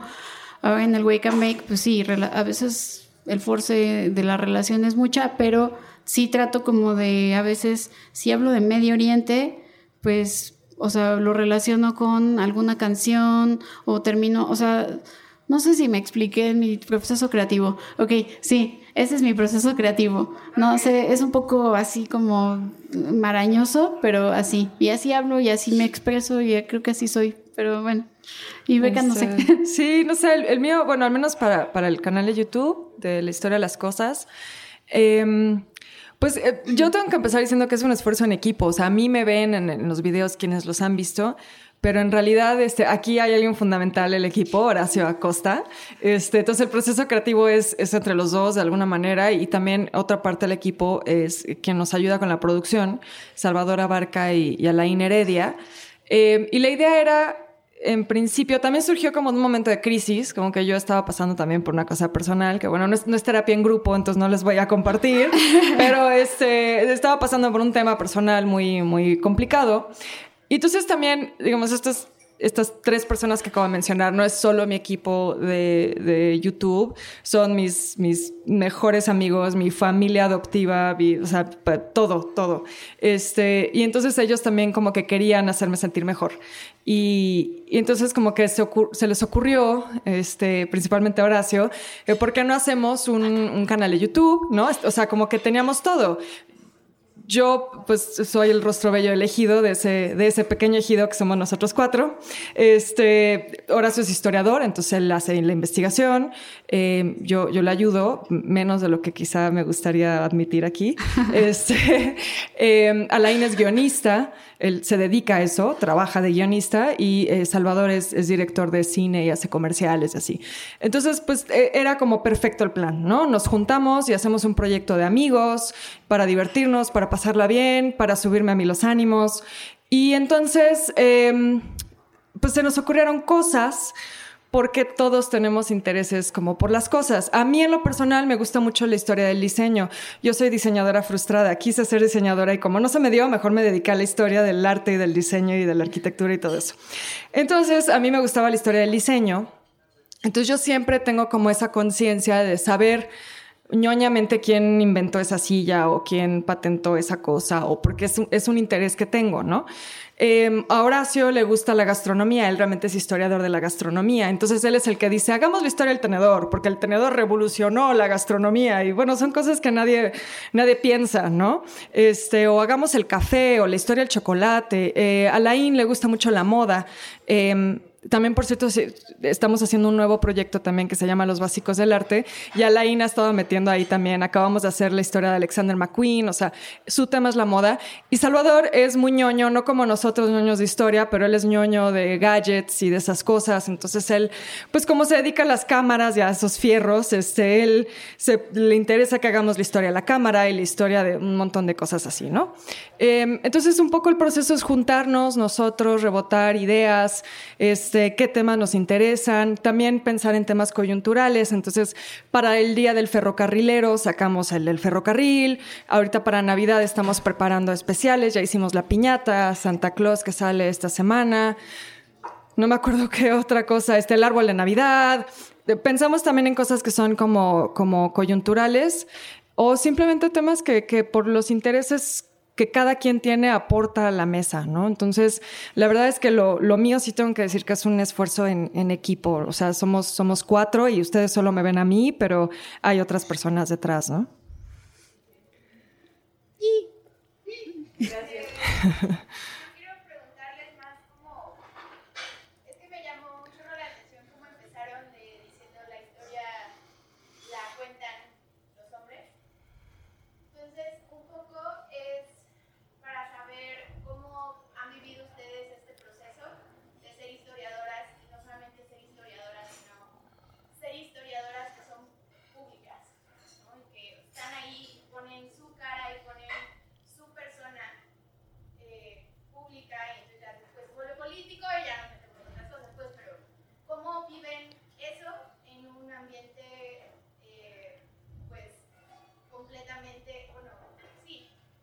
B: en el Wake and Make, pues sí, a veces el force de la relación es mucha, pero sí trato como de, a veces, si hablo de Medio Oriente, pues, o sea, lo relaciono con alguna canción o termino, o sea, no sé si me expliqué en mi proceso creativo. Ok, sí, ese es mi proceso creativo. No sé, es un poco así como marañoso, pero así. Y así hablo y así me expreso y creo que así soy. Pero bueno. Y Beca, no sé.
A: Este, Sí, no sé, el, el mío, bueno, al menos para, para el canal de YouTube de la historia de las cosas, em, pues eh, yo tengo que empezar diciendo que es un esfuerzo en equipo. O sea, a mí me ven en, en los videos quienes los han visto, pero en realidad este, aquí hay alguien fundamental, el equipo, Horacio Acosta. Este, entonces el proceso creativo es, es entre los dos de alguna manera y también otra parte del equipo es quien nos ayuda con la producción, Salvador Abarca y, y Alain Heredia. Eh, y la idea era en principio también surgió como de un momento de crisis, como que yo estaba pasando también por una cosa personal, que bueno, no es, no es terapia en grupo, entonces no les voy a compartir, pero este, estaba pasando por un tema personal muy, muy complicado. Y entonces también, digamos, estas, estas tres personas que acabo de mencionar, no es solo mi equipo de, de YouTube, son mis, mis mejores amigos, mi familia adoptiva, mi- o sea, todo, todo. Este, y entonces ellos también como que querían hacerme sentir mejor. Y, y entonces como que se, se les ocurrió, este, principalmente a Horacio, eh, ¿por qué no hacemos un, un canal de YouTube? ¿No? O sea, como que teníamos todo yo pues soy el rostro bello elegido de ese, de ese pequeño ejido que somos nosotros cuatro. Este, Horacio es historiador, entonces él hace la investigación, eh, yo, yo le ayudo, menos de lo que quizá me gustaría admitir aquí. este, eh, Alain es guionista, él se dedica a eso, trabaja de guionista y eh, Salvador es, es, director de cine y hace comerciales y así. Entonces, pues eh, era como perfecto el plan, ¿no? Nos juntamos y hacemos un proyecto de amigos para divertirnos, para pasarla bien, para subirme a mí los ánimos. Y entonces, eh, pues se nos ocurrieron cosas porque todos tenemos intereses como por las cosas. A mí en lo personal me gusta mucho la historia del diseño. Yo soy diseñadora frustrada, quise ser diseñadora y como no se me dio, mejor me dediqué a la historia del arte y del diseño y de la arquitectura y todo eso. Entonces, a mí me gustaba la historia del diseño. Entonces yo siempre tengo como esa conciencia de saber ñoñamente quién inventó esa silla o quién patentó esa cosa o porque es un, es un interés que tengo, ¿no? Eh, a Horacio le gusta la gastronomía, él realmente es historiador de la gastronomía, entonces él es el que dice, hagamos la historia del tenedor, porque el tenedor revolucionó la gastronomía y bueno, son cosas que nadie, nadie piensa, ¿no? Este, o hagamos el café o la historia del chocolate. Eh, a le gusta mucho la moda. Eh, también, por cierto, estamos haciendo un nuevo proyecto también que se llama Los Básicos del Arte. Y Alain ha estado metiendo ahí también. Acabamos de hacer la historia de Alexander McQueen. O sea, su tema es la moda. Y Salvador es muy ñoño, no como nosotros ñoños de historia, pero él es ñoño de gadgets y de esas cosas. Entonces él, pues como se dedica a las cámaras y a esos fierros, este, él se, le interesa que hagamos la historia de la cámara y la historia de un montón de cosas así, ¿no? Eh, entonces un poco el proceso es juntarnos nosotros, rebotar ideas, este, qué temas nos interesan, también pensar en temas coyunturales. Entonces, para el día del ferrocarrilero sacamos el del ferrocarril. Ahorita para Navidad estamos preparando especiales, ya hicimos la piñata, Santa Claus que sale esta semana. No me acuerdo qué otra cosa, este, el árbol de Navidad. Pensamos también en cosas que son como, como coyunturales o simplemente temas que, que por los intereses que cada quien tiene aporta a la mesa, ¿no? Entonces, la verdad es que lo, lo mío sí tengo que decir que es un esfuerzo en, en, equipo. O sea, somos, somos cuatro y ustedes solo me ven a mí, pero hay otras personas detrás, ¿no?
H: Gracias.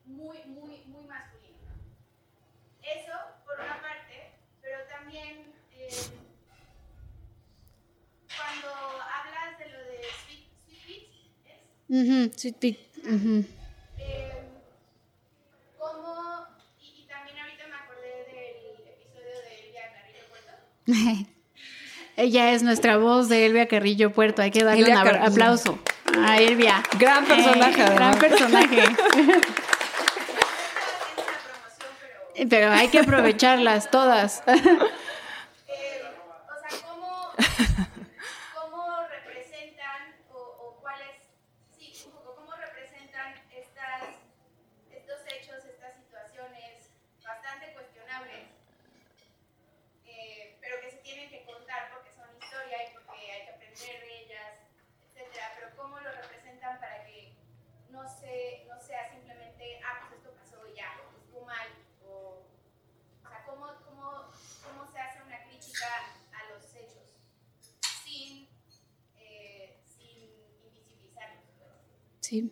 H: muy, muy, muy masculino. Eso, por una parte, pero también eh, cuando hablas de lo de Sweet, sweet Beat, ¿es?
B: Uh -huh, sweet Beat. Uh -huh.
H: eh, ¿Cómo, y, y, también ahorita me acordé del episodio de Elvia Carrillo Puerto?
B: Ella es nuestra voz de Elvia Carrillo Puerto, hay que darle Elvia un aplauso a Elvia.
A: Gran personaje.
B: Eh, gran personaje. Pero hay que aprovecharlas todas.
H: Eh, o sea, ¿cómo, cómo representan o, o, cuáles, sí, un poco, cómo representan estas, estos hechos, estas situaciones bastante cuestionables, eh, pero que se tienen que contar porque son historia y porque hay que aprender de ellas, etcétera. Pero cómo lo representan para que no, se, no sea simplemente, ah, pues esto pasó y ya, estuvo mal. O, o sea, ¿cómo, cómo, ¿cómo se hace una crítica a los hechos sin, eh, sin invisibilizarlos?
B: Sí.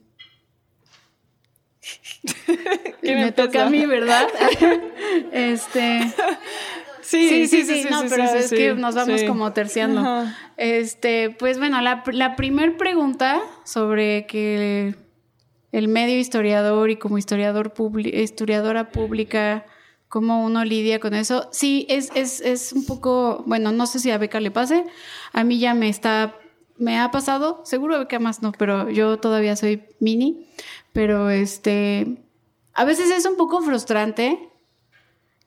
B: me toca a mí, ¿verdad? este.
A: Sí,
B: sí, sí, sí, no, pero es que nos vamos como terciando. Este, pues bueno, la, la primer pregunta sobre que el medio historiador y como historiador historiadora pública, cómo uno lidia con eso. Sí, es, es, es un poco, bueno, no sé si a Beca le pase, a mí ya me está, me ha pasado, seguro a Beca más no, pero yo todavía soy mini, pero este, a veces es un poco frustrante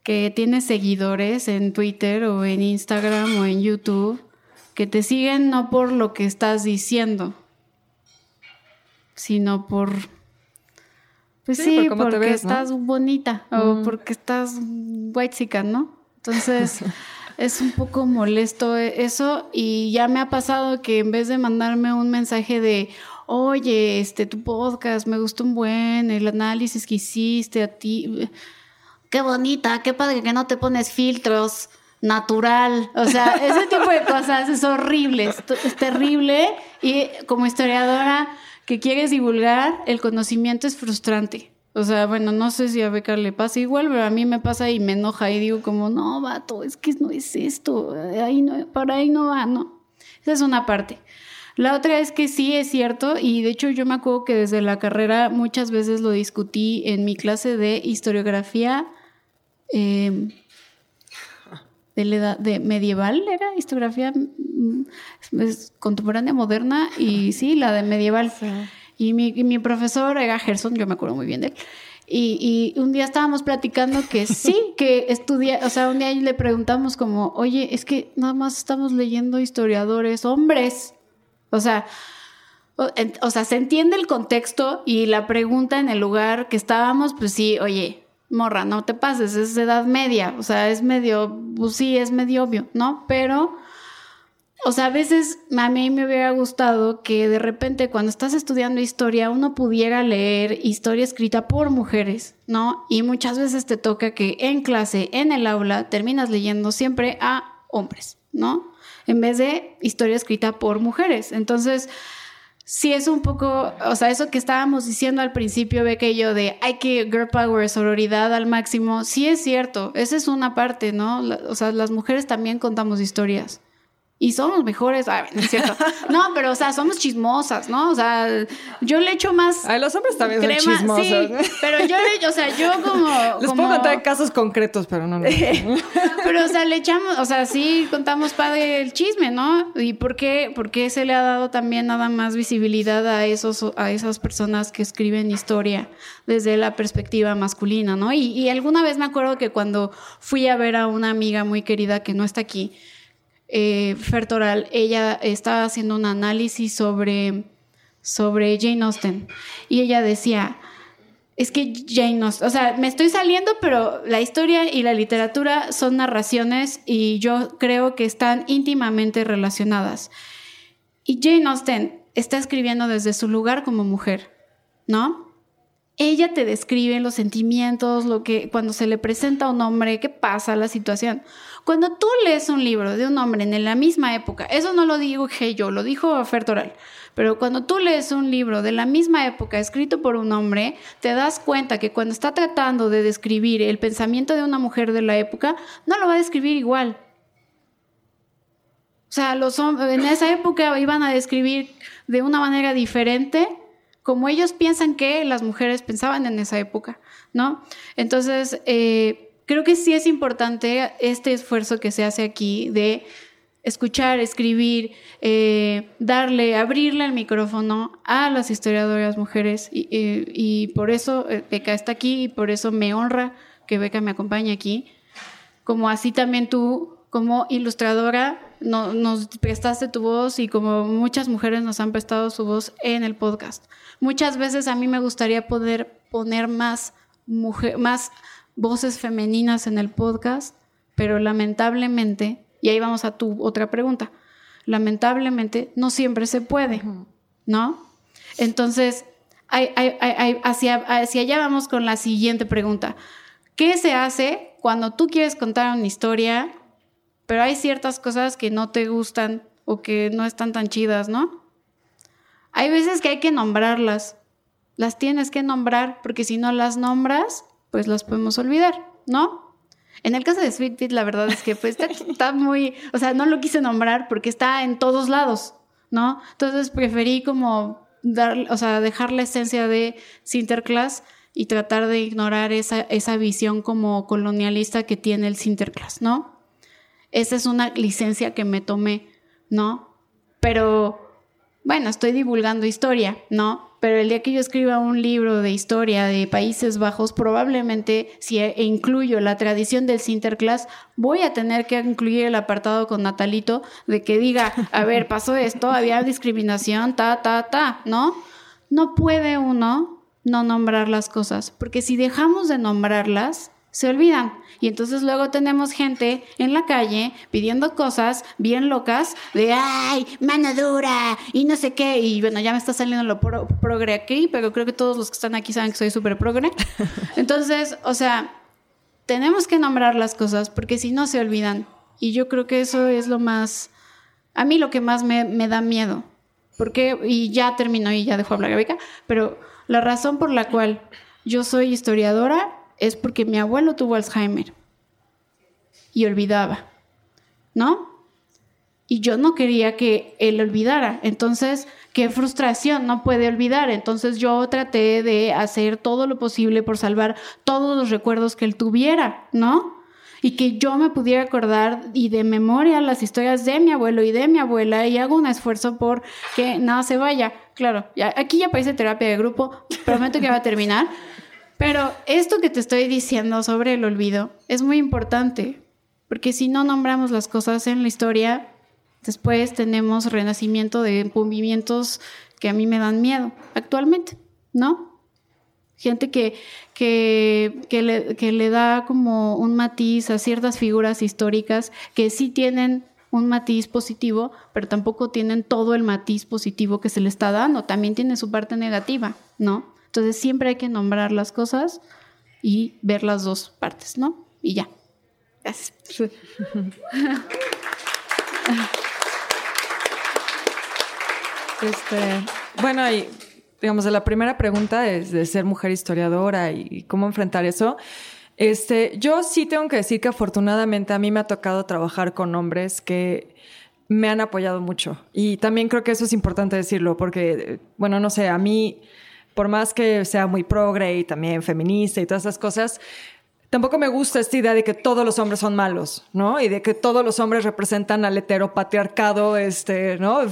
B: que tienes seguidores en Twitter o en Instagram o en YouTube que te siguen no por lo que estás diciendo, sino por... Pues sí, porque estás bonita o porque estás white ¿no? Entonces es un poco molesto eso y ya me ha pasado que en vez de mandarme un mensaje de, oye, este, tu podcast me gustó un buen, el análisis que hiciste a ti, qué bonita, qué padre que no te pones filtros natural. O sea, ese tipo de cosas es horrible, es, terrible. Y como historiadora que quieres divulgar, el conocimiento es frustrante. O sea, bueno, no sé si a Beca le pasa igual, pero a mí me pasa y me enoja y digo como, no, vato, es que no es esto, ahí no, para ahí no va, no. Esa es una parte. La otra es que sí es cierto, y de hecho yo me acuerdo que desde la carrera muchas veces lo discutí en mi clase de historiografía eh, de la edad de medieval, era historiografía mm, contemporánea, moderna, y sí, la de medieval. Y, mi, mi, profesor era Gerson, yo me acuerdo muy bien de él. Y, y, un día estábamos platicando que sí, que estudia, o sea, un día le preguntamos como, oye, es que nada más estamos leyendo historiadores hombres. O sea, o, sea, se entiende el contexto y la pregunta en el lugar que estábamos, pues sí, oye, morra, no te pases, es edad media, o sea, es medio, pues sí, es medio obvio, ¿no? Pero, o sea, a veces a mí me hubiera gustado que de repente cuando estás estudiando historia uno pudiera leer historia escrita por mujeres, ¿no? Y muchas veces te toca que en clase, en el aula, terminas leyendo siempre a hombres, ¿no? En vez de historia escrita por mujeres. Entonces, sí es un poco, o sea, eso que estábamos diciendo al principio, ve que yo de hay que girl power, sororidad al máximo, sí es cierto, esa es una parte, ¿no? o sea, las mujeres también contamos historias y somos mejores. Ay, no es cierto. No, pero, o sea, somos chismosas, ¿no? O sea, yo le echo más.
A: Ay, los hombres también son chismosos. Sí,
B: pero yo le o sea, yo como.
A: Les puedo contar casos concretos, pero no. no.
B: pero, o sea, le echamos, o sea, sí contamos padre el chisme, ¿no? ¿Y por qué, por qué se le ha dado también nada más visibilidad a, esos, a esas personas que escriben historia desde la perspectiva masculina, ¿no? Y, y alguna vez me acuerdo que cuando fui a ver a una amiga muy querida que no está aquí, eh, Fertoral, ella estaba haciendo un análisis sobre, sobre Jane Austen y ella decía, es que Jane Austen, o sea, me estoy saliendo, pero la historia y la literatura son narraciones y yo creo que están íntimamente relacionadas. Y Jane Austen está escribiendo desde su lugar como mujer, ¿no? Ella te describe los sentimientos, lo que cuando se le presenta a un hombre, qué pasa, la situación. Cuando tú lees un libro de un hombre en la misma época, eso no lo digo yo, lo dijo Fertoral, pero cuando tú lees un libro de la misma época escrito por un hombre, te das cuenta que cuando está tratando de describir el pensamiento de una mujer de la época, no lo va a describir igual. O sea, los en esa época iban a describir de una manera diferente como ellos piensan que las mujeres pensaban en esa época, ¿no? Entonces, eh, creo que sí es importante este esfuerzo que se hace aquí de escuchar, escribir, eh, darle, abrirle el micrófono a las historiadoras mujeres y, por eso eh, Beca está aquí y por eso me honra que Beca me acompañe aquí. Como así también tú, como ilustradora, nos prestaste tu voz y como muchas mujeres nos han prestado su voz en el podcast. Muchas veces a mí me gustaría poder poner más, mujer, más voces femeninas en el podcast, pero lamentablemente, y ahí vamos a tu otra pregunta, lamentablemente no siempre se puede, ¿no? Entonces, hacia, hacia allá vamos con la siguiente pregunta. ¿Qué se hace cuando tú quieres contar una historia, pero hay ciertas cosas que no te gustan o que no están tan chidas, ¿no? Hay veces que hay que nombrarlas. Las tienes que nombrar porque si no las nombras, pues las podemos olvidar, ¿no? En el caso de Sweet la verdad es que pues está, muy, o sea, no lo quise nombrar porque está en todos lados, ¿no? Entonces preferí como dar, o sea, dejar la esencia de Sinterklaas y tratar de ignorar esa, esa visión como colonialista que tiene el Sinterklaas, ¿no? Esa es una licencia que me tomé, ¿no? Pero, bueno, estoy divulgando historia, ¿no? Pero el día que yo escriba un libro de historia de Países Bajos, probablemente si e incluyo la tradición del Sinterklaas, voy a tener que incluir el apartado con Natalito de que diga, a ver, pasó esto, había discriminación, ta, ta, ta, ¿no? No puede uno no nombrar las cosas, porque si dejamos de nombrarlas, se olvidan. Y entonces luego tenemos gente en la calle pidiendo cosas bien locas de ay, mano dura y no sé qué. Y bueno, ya me está saliendo lo progre aquí, pero creo que todos los que están aquí saben que soy súper progre. Entonces, o sea, tenemos que nombrar las cosas porque si no se olvidan. Y yo creo que eso es lo más, a mí lo que más me, me da miedo. Porque, y ya terminó y ya dejó hablar Gabeca, pero la razón por la cual yo soy historiadora es porque mi abuelo tuvo Alzheimer y olvidaba, ¿no? Y yo no quería que él olvidara. Entonces, qué frustración, no puede olvidar. Entonces yo traté de hacer todo lo posible por salvar todos los recuerdos que él tuviera, ¿no? Y que yo me pudiera acordar y de memoria las historias de mi abuelo y de mi abuela y hago un esfuerzo por que nada se vaya. Claro, ya, aquí ya parece terapia de grupo, prometo que va a terminar. Pero esto que te estoy diciendo sobre el olvido es muy importante, porque si no nombramos las cosas en la historia, después tenemos renacimiento de movimientos que a mí me dan miedo actualmente, ¿no? Gente que, que, que, le, que le da como un matiz a ciertas figuras históricas que sí tienen un matiz positivo, pero tampoco tienen todo el matiz positivo que se le está dando, también tiene su parte negativa, ¿no? Entonces siempre hay que nombrar las cosas y ver las dos partes, ¿no? Y ya. Gracias.
A: Este, bueno, y digamos, la primera pregunta es de ser mujer historiadora y cómo enfrentar eso. Este, yo sí tengo que decir que afortunadamente a mí me ha tocado trabajar con hombres que me han apoyado mucho. Y también creo que eso es importante decirlo, porque, bueno, no sé, a mí por más que sea muy progre y también feminista y todas esas cosas, tampoco me gusta esta idea de que todos los hombres son malos, ¿no? Y de que todos los hombres representan al heteropatriarcado, este, ¿no?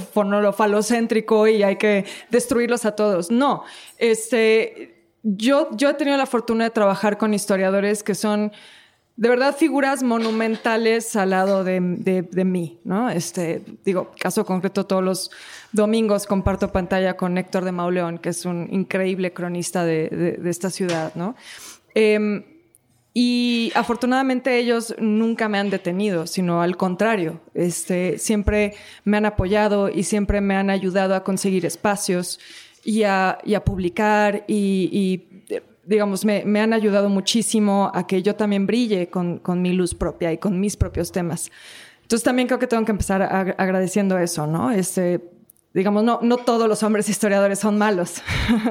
A: falocéntrico y hay que destruirlos a todos. No, este, yo, yo he tenido la fortuna de trabajar con historiadores que son de verdad figuras monumentales al lado de, de, mí, ¿no? Este, digo, caso concreto, todos los domingos comparto pantalla con Héctor de Mauleón, que es un increíble cronista de, esta ciudad, ¿no? Em, y afortunadamente ellos nunca me han detenido, sino al contrario, este, siempre me han apoyado y siempre me han ayudado a conseguir espacios y a, y a publicar y, y digamos, me, me, han ayudado muchísimo a que yo también brille con, con, mi luz propia y con mis propios temas. Entonces también creo que tengo que empezar agradeciendo eso, ¿no? Este, digamos, no, no todos los hombres historiadores son malos.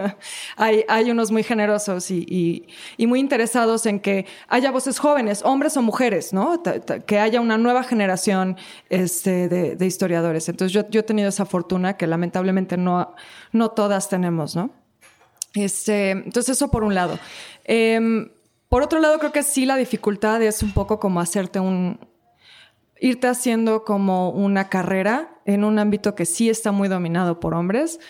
A: hay, hay unos muy generosos y, y, muy interesados en que haya voces jóvenes, hombres o mujeres, ¿no? que haya una nueva generación este, de, de, historiadores. Entonces yo, yo he tenido esa fortuna que lamentablemente no, no todas tenemos, ¿no? Este, entonces eso por un lado. Em, por otro lado, creo que sí la dificultad es un poco como hacerte un, irte haciendo como una carrera en un ámbito que sí está muy dominado por hombres.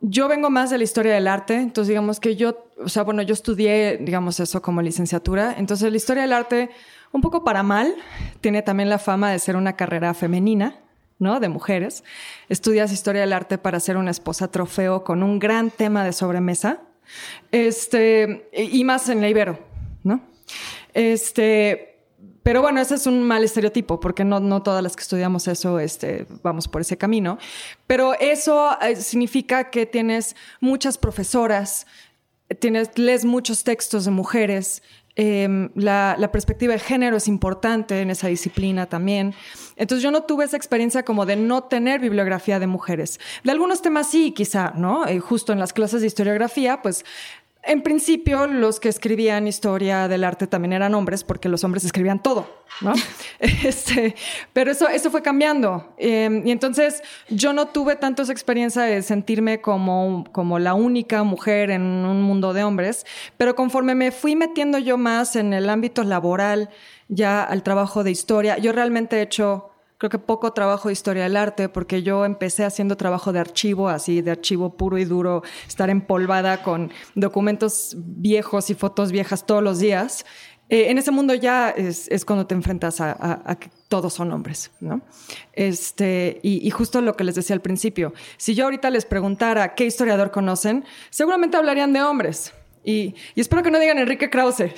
A: Yo vengo más de la historia del arte, entonces digamos que yo, o sea, bueno, yo estudié, digamos eso como licenciatura, entonces la historia del arte, un poco para mal, tiene también la fama de ser una carrera femenina. ¿no? De mujeres. Estudias historia del arte para ser una esposa trofeo con un gran tema de sobremesa. Este, y más en la Ibero, ¿no? Este, pero bueno, ese es un mal estereotipo, porque no, no todas las que estudiamos eso este, vamos por ese camino. Pero eso eh, significa que tienes muchas profesoras, tienes, lees muchos textos de mujeres, Em, la, perspectiva de género es importante en esa disciplina también. Entonces yo no tuve esa experiencia como de no tener bibliografía de mujeres. De algunos temas sí, quizá, ¿no? Eh, justo en las clases de historiografía, pues en principio, los que escribían historia del arte también eran hombres, porque los hombres escribían todo, ¿no? este, pero eso, eso fue cambiando. Em, y entonces yo no tuve tanto esa experiencia de sentirme como, como la única mujer en un mundo de hombres, pero conforme me fui metiendo yo más en el ámbito laboral, ya al trabajo de historia, yo realmente he hecho creo que poco trabajo de historia del arte, porque yo empecé haciendo trabajo de archivo, así de archivo puro y duro, estar empolvada con documentos viejos y fotos viejas todos los días. Eh, en ese mundo ya es, cuando te enfrentas a, que todos son hombres, ¿no? Este, y, justo lo que les decía al principio, si yo ahorita les preguntara qué historiador conocen, seguramente hablarían de hombres. Y, espero que no digan Enrique Krause,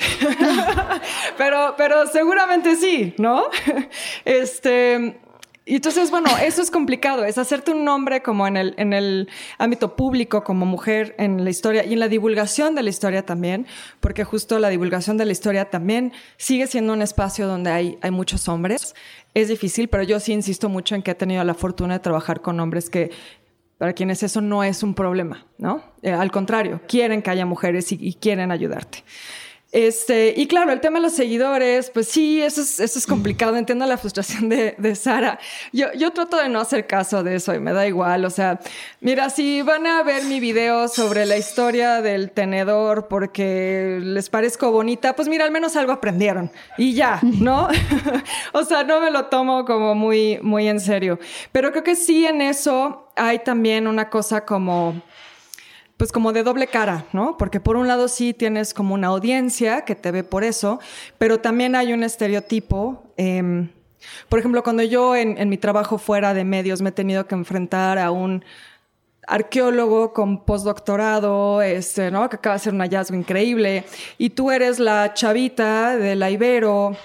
A: pero, pero seguramente sí, ¿no? Este, y entonces, bueno, eso es complicado, es hacerte un nombre como en el, en el ámbito público, como mujer en la historia y en la divulgación de la historia también, porque justo la divulgación de la historia también sigue siendo un espacio donde hay, hay muchos hombres. Es difícil, pero yo sí insisto mucho en que he tenido la fortuna de trabajar con hombres que para quienes eso no es un problema, ¿no? Eh, al contrario, quieren que haya mujeres y quieren ayudarte. Este, y claro, el tema de los seguidores, pues sí, eso es, eso es complicado. Entiendo la frustración de, de Sara. Yo, yo trato de no hacer caso de eso y me da igual. O sea, mira, si van a ver mi video sobre la historia del tenedor porque les parezco bonita, pues mira, al menos algo aprendieron y ya, ¿no? o sea, no me lo tomo como muy, muy en serio. Pero creo que sí en eso hay también una cosa como pues como de doble cara, ¿no? Porque por un lado sí tienes como una audiencia que te ve por eso, pero también hay un estereotipo. Em, por ejemplo, cuando yo en, mi trabajo fuera de medios me he tenido que enfrentar a un arqueólogo con postdoctorado, este, ¿no? Que acaba de hacer un hallazgo increíble, y tú eres la chavita de la Ibero,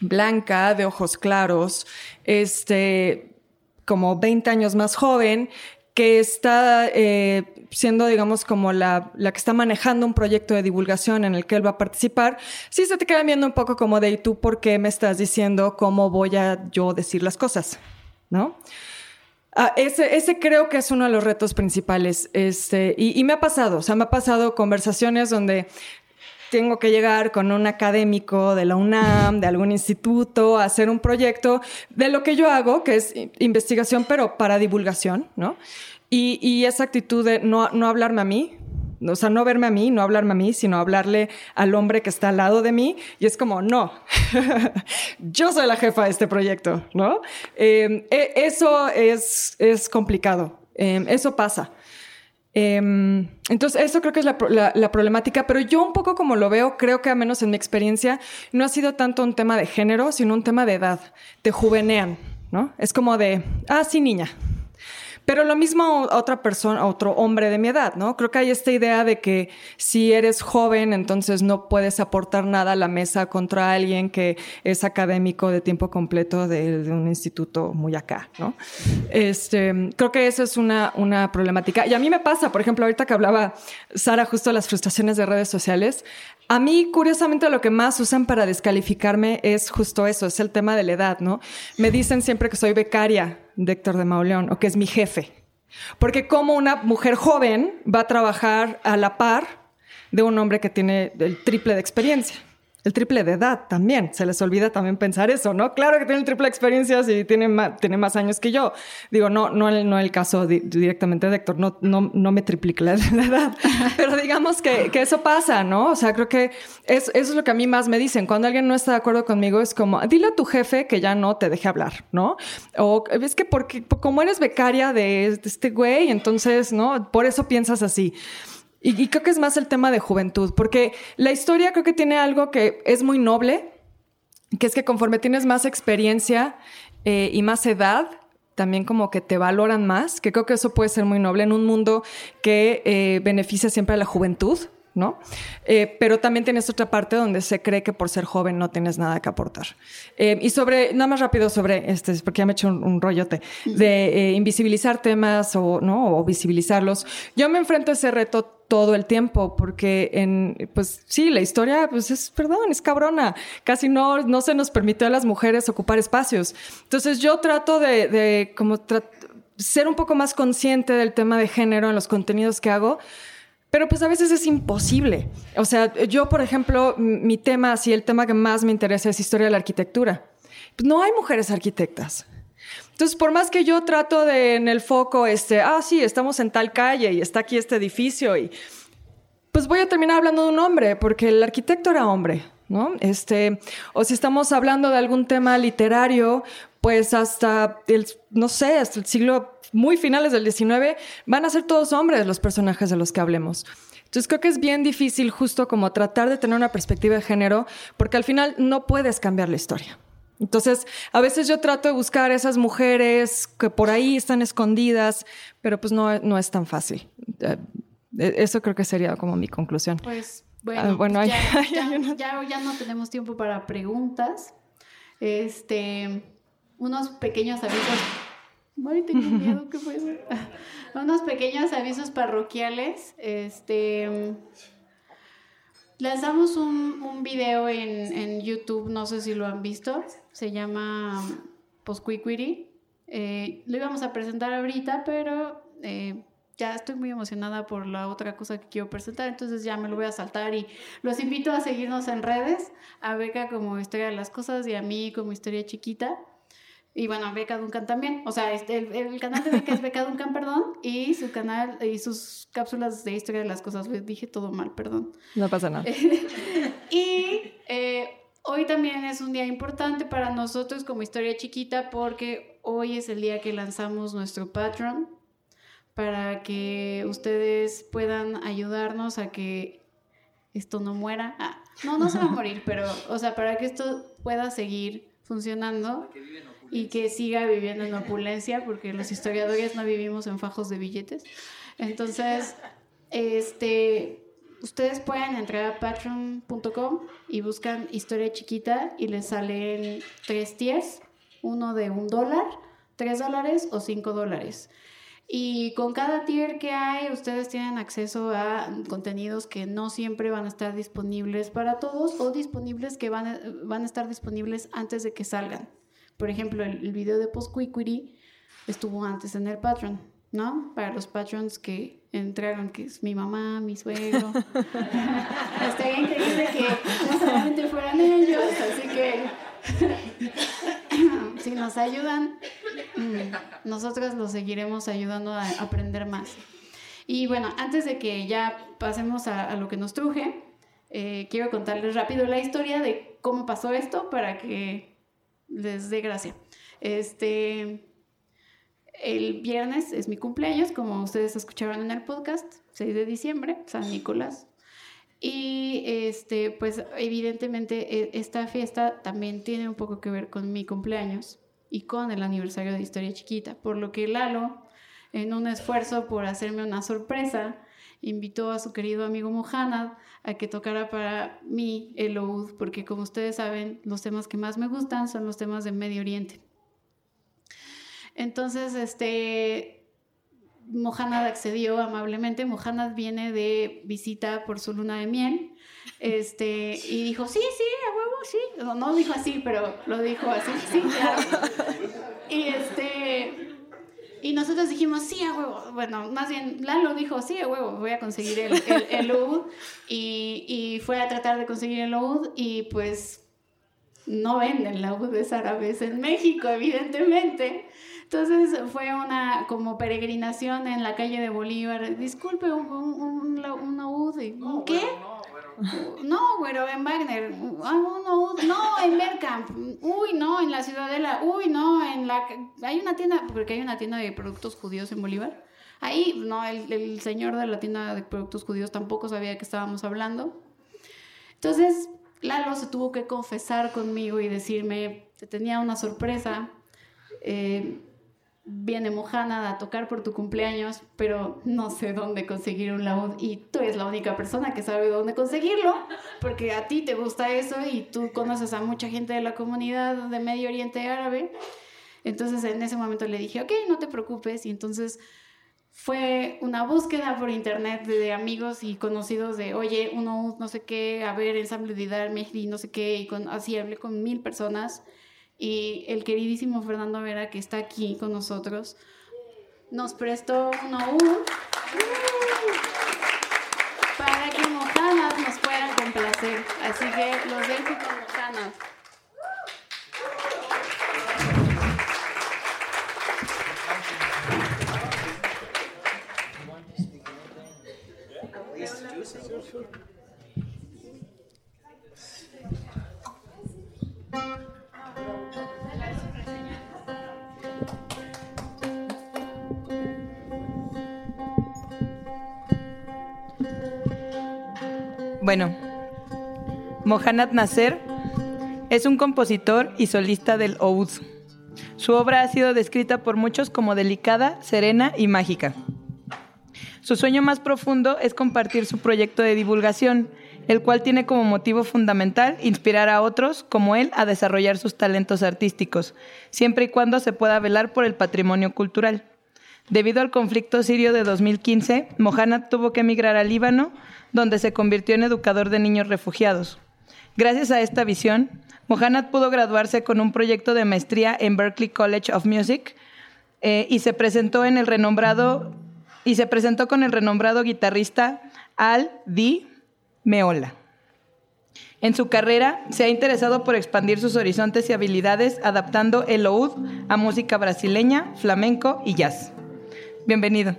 A: blanca, de ojos claros, este, como 20 años más joven, que está eh, siendo, digamos, como la, la, que está manejando un proyecto de divulgación en el que él va a participar, sí se te queda viendo un poco como de, ¿y tú por qué me estás diciendo cómo voy a yo decir las cosas? ¿No? Ah, ese, ese, creo que es uno de los retos principales. Este, y, y, me ha pasado, o sea, me ha pasado conversaciones donde tengo que llegar con un académico de la UNAM, de algún instituto, a hacer un proyecto de lo que yo hago, que es investigación, pero para divulgación, ¿no? Y, esa actitud de no, no hablarme a mí, o sea, no verme a mí, no hablarme a mí, sino hablarle al hombre que está al lado de mí. Y es como, no, yo soy la jefa de este proyecto, ¿no? Em, e, eso es, es complicado, em, eso pasa. Em, entonces, eso creo que es la, la, problemática, pero yo un poco como lo veo, creo que a menos en mi experiencia, no ha sido tanto un tema de género, sino un tema de edad. Te juvenean, ¿no? Es como de, ah, sí, niña, pero lo mismo otra persona, otro hombre de mi edad, ¿no? Creo que hay esta idea de que si eres joven, entonces no puedes aportar nada a la mesa contra alguien que es académico de tiempo completo de, un instituto muy acá, ¿no? Este, creo que eso es una, una problemática. Y a mí me pasa, por ejemplo, ahorita que hablaba Sara justo de las frustraciones de redes sociales, a mí, curiosamente, lo que más usan para descalificarme es justo eso, es el tema de la edad, ¿no? Me dicen siempre que soy becaria de Héctor de Mauleón o que es mi jefe. Porque como una mujer joven va a trabajar a la par de un hombre que tiene el triple de experiencia el triple de edad también. Se les olvida también pensar eso, ¿no? Claro que tiene el triple experiencias y tiene más, tiene más años que yo. Digo, no, no, no el caso directamente de Héctor, no, no, no me triplique la, edad, pero digamos que, eso pasa, ¿no? O sea, creo que es, eso es lo que a mí más me dicen. Cuando alguien no está de acuerdo conmigo, es como, dile a tu jefe que ya no te deje hablar, ¿no? O es que porque, como eres becaria de este güey, entonces, ¿no? Por eso piensas así. Y, creo que es más el tema de juventud, porque la historia creo que tiene algo que es muy noble, que es que conforme tienes más experiencia eh, y más edad, también como que te valoran más, que creo que eso puede ser muy noble en un mundo que eh, beneficia siempre a la juventud, ¿no? Eh, pero también tienes otra parte donde se cree que por ser joven no tienes nada que aportar. y sobre, nada más rápido sobre, este, porque ya me he hecho un, rollote, de invisibilizar temas o, ¿no? o visibilizarlos. Yo me enfrento a ese reto todo el tiempo, porque en, pues sí, la historia, pues es, perdón, es cabrona. Casi no, no se nos permitió a las mujeres ocupar espacios. Entonces yo trato de, de como ser un poco más consciente del tema de género en los contenidos que hago, pero pues a veces es imposible. O sea, yo, por ejemplo, mi tema, así el tema que más me interesa es historia de la arquitectura. No hay mujeres arquitectas. Entonces, por más que yo trato de en el foco, este, ah, sí, estamos en tal calle y está aquí este edificio y pues voy a terminar hablando de un hombre, porque el arquitecto era hombre, ¿no? Este, o si estamos hablando de algún tema literario, pues hasta el, no sé, hasta el siglo muy finales del XIX, van a ser todos hombres los personajes de los que hablemos. Entonces creo que es bien difícil justo como tratar de tener una perspectiva de género, porque al final no puedes cambiar la historia. Entonces, a veces yo trato de buscar esas mujeres que por ahí están escondidas, pero pues no, no es tan fácil. Eh, eso creo que sería como mi conclusión.
B: Pues bueno,
A: bueno
B: ya,
A: hay-
B: ya-
A: hay una-
B: ya- ya no tenemos tiempo para preguntas. Este, unos pequeños avisos. Ay, tengo miedo, ¿qué fue eso? unos pequeños avisos parroquiales. Este, lanzamos un, un video en, en YouTube, no sé si lo han visto. Se llama Posquiquiri. Eh, lo íbamos a presentar ahorita, pero eh, ya estoy muy emocionada por la otra cosa que quiero presentar, entonces ya me lo voy a saltar y los invito a seguirnos en redes, a Beca como Historia de las Cosas y a mí como Historia Chiquita. Y bueno, Beca Duncan también. O sea, este, el, el canal de Beca es Beca Duncan, perdón, y su canal y sus cápsulas de Historia de las Cosas. Les dije todo mal, perdón.
A: No pasa nada.
B: Y eh, hoy también es un día importante para nosotros como historia chiquita porque hoy es el día que lanzamos nuestro Patreon para que ustedes puedan ayudarnos a que esto no muera. Ah, no, no se va a morir, pero, o sea, para que esto pueda seguir funcionando y que siga viviendo en opulencia, porque los historiadores no vivimos en fajos de billetes. Entonces, este, ustedes pueden entrar a patreon.com y buscan historia chiquita y les salen tres tiers, uno de un dólar, tres dólares o cinco dólares. Y con cada tier que hay, ustedes tienen acceso a contenidos que no siempre van a estar disponibles para todos o disponibles que van van a estar disponibles antes de que salgan. Por ejemplo, el, el video de Postquiquiri estuvo antes en el Patreon, ¿no? Para los patrons que entraron, que es mi mamá, mi suegro. Estaría increíble que no solamente fueran ellos, así que si nos ayudan, mm, nosotros los seguiremos ayudando a aprender más. Y bueno, antes de que ya pasemos a, a lo que nos truje, eh, quiero contarles rápido la historia de cómo pasó esto para que les dé gracia. Este, el viernes es mi cumpleaños, como ustedes escucharon en el podcast, 6 de diciembre, San Nicolás. Y este, pues evidentemente e- esta fiesta también tiene un poco que ver con mi cumpleaños y con el aniversario de Historia Chiquita, por lo que Lalo, en un esfuerzo por hacerme una sorpresa, invitó a su querido amigo Mohanad a que tocara para mí el oud, porque como ustedes saben, los temas que más me gustan son los temas de Medio Oriente. Entonces, este, Mohanad accedió amablemente. Mohanad viene de visita por su luna de miel. Este, y dijo, sí, sí, a huevo, sí. No, no dijo así, pero lo dijo así, sí, claro. Y este. Y nosotros dijimos, sí, a huevo. Bueno, más bien, Lalo dijo, sí, a huevo, voy a conseguir el, el, el oud. Y, y fue a tratar de conseguir el oud y pues no venden laudes árabes en México, evidentemente. Entonces fue una como peregrinación en la calle de Bolívar. Disculpe, un, un, un, un. ¿Y ¿Un qué? No, güero, en Wagner. Un laúd. No, en Mercamp. Uy, no, en la Ciudadela. Uy, no, en la... Hay una tienda, porque hay una tienda de productos judíos en Bolívar. Ahí, no, el, el señor de la tienda de productos judíos tampoco sabía que estábamos hablando. Entonces, Lalo se tuvo que confesar conmigo y decirme, te tenía una sorpresa, eh, viene Mojana a tocar por tu cumpleaños, pero no sé dónde conseguir un laúd y tú eres la única persona que sabe dónde conseguirlo, porque a ti te gusta eso y tú conoces a mucha gente de la comunidad de Medio Oriente Árabe. Entonces en ese momento le dije, ok, no te preocupes, y entonces fue una búsqueda por internet de, amigos y conocidos de, oye, uno no sé qué, a ver, ensamble de Dar Mehdi, no sé qué, y con, así hablé con mil personas. Y el queridísimo Fernando Vera, que está aquí con nosotros, nos prestó un OU para que Mojanas nos puedan complacer. Así que los dejo con Mojanas.
I: Bueno, Mohanad Nasser es un compositor y solista del oud. Su obra ha sido descrita por muchos como delicada, serena y mágica. Su sueño más profundo es compartir su proyecto de divulgación, el cual tiene como motivo fundamental inspirar a otros como él a desarrollar sus talentos artísticos, siempre y cuando se pueda velar por el patrimonio cultural. Debido al conflicto sirio de 2015, Mohanad tuvo que emigrar al Líbano, donde se convirtió en educador de niños refugiados. Gracias a esta visión, Mohanad pudo graduarse con un proyecto de maestría en Berklee College of Music eh, y se presentó en el renombrado y se presentó con el renombrado guitarrista Al Di Meola. En su carrera se ha interesado por expandir sus horizontes y habilidades adaptando el oud a música brasileña, flamenco y jazz. Bienvenido.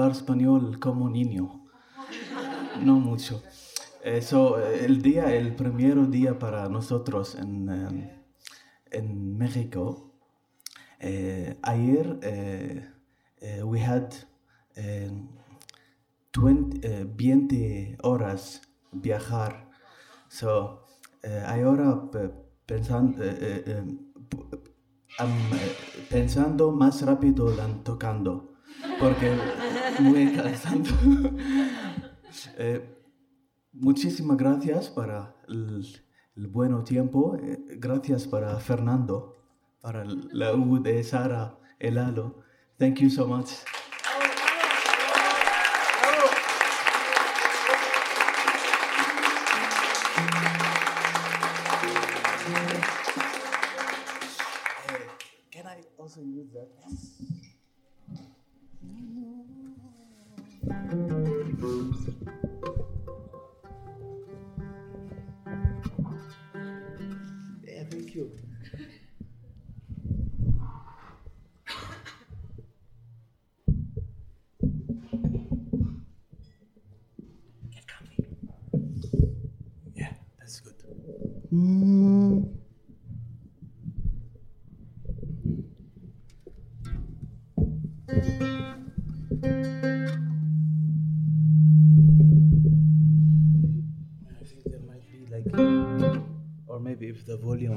J: Español como niño. No mucho. Eso, el día, el primer día para nosotros en, eh, en México, eh, ayer eh, eh, we had eh, 20, eh, 20 horas viajar. So, ahora pe- pensan- p- am, eh, pensando más rápido than tocando, porque muy cansado. Eh, muchísimas gracias para el, el buen tiempo. eh, gracias para Fernando, para la U de Sara, el. Thank you so much.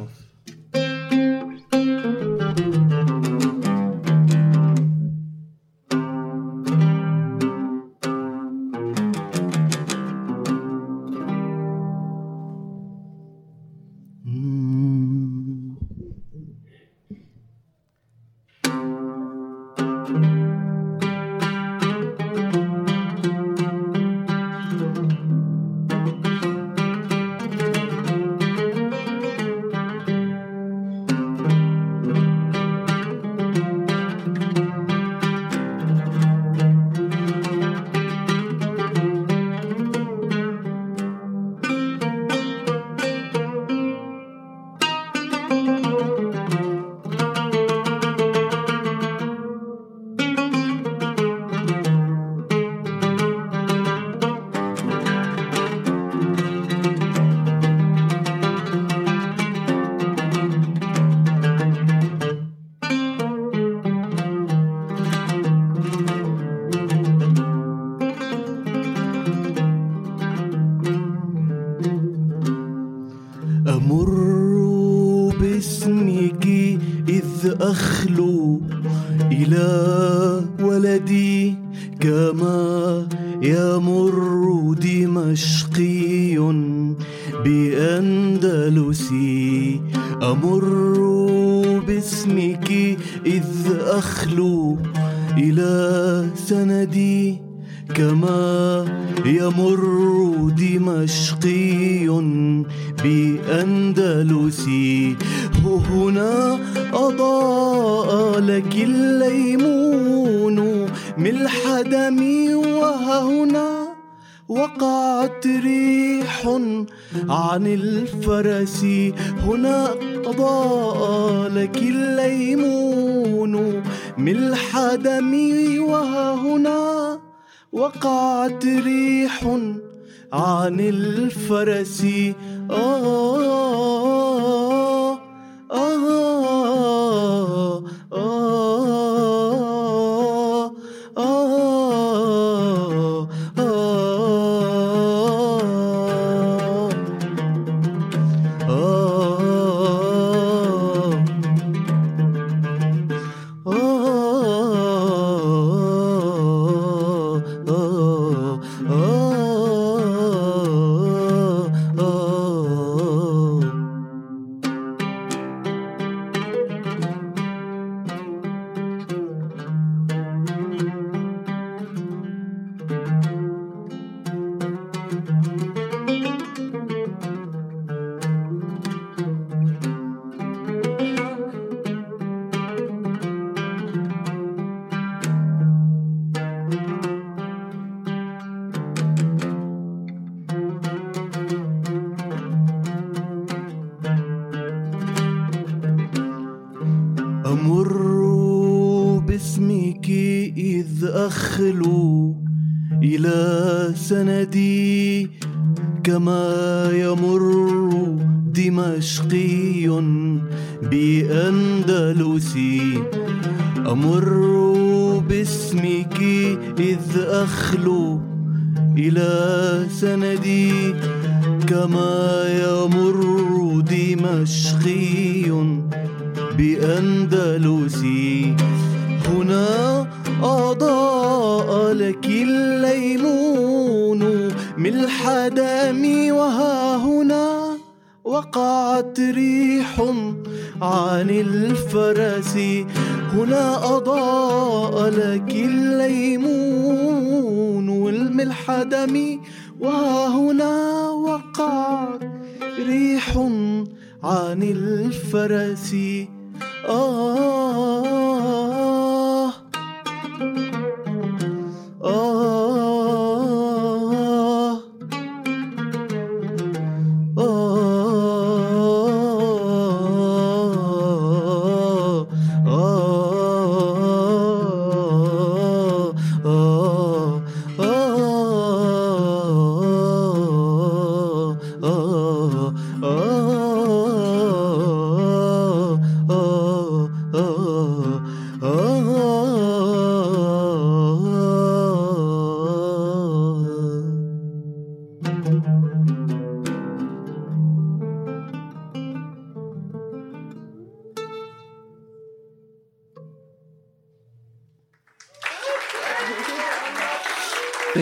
J: The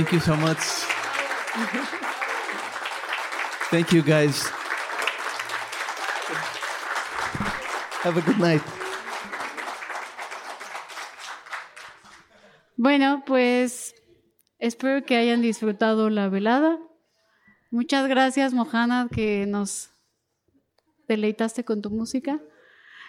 K: Thank you so much. Thank you, guys. Have a good night.
B: Bueno, pues espero que hayan disfrutado la velada. Muchas gracias, Mojana, que nos deleitaste con tu música.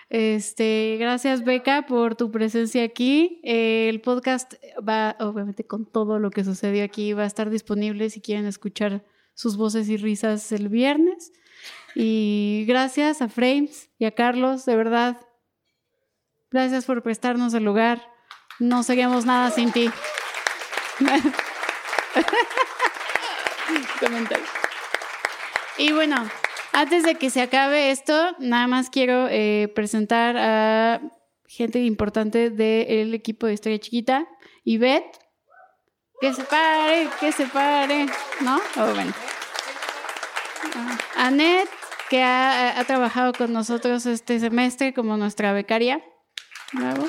B: Este, gracias, Beca, por tu presencia aquí. Eh, el podcast va, obviamente, con todo lo que sucedió aquí, va a estar disponible si quieren escuchar sus voces y risas el viernes. Y gracias a Frames y a Carlos, de verdad. Gracias por prestarnos el lugar. No seríamos nada sin ti. Y bueno, antes de que se acabe esto, nada más quiero eh, presentar a gente importante del equipo de Historia Chiquita. Ivette, que se pare, que se pare, ¿no? Oh, bueno. Ah, Annette, que ha, ha trabajado con nosotros este semestre como nuestra becaria. Bravo.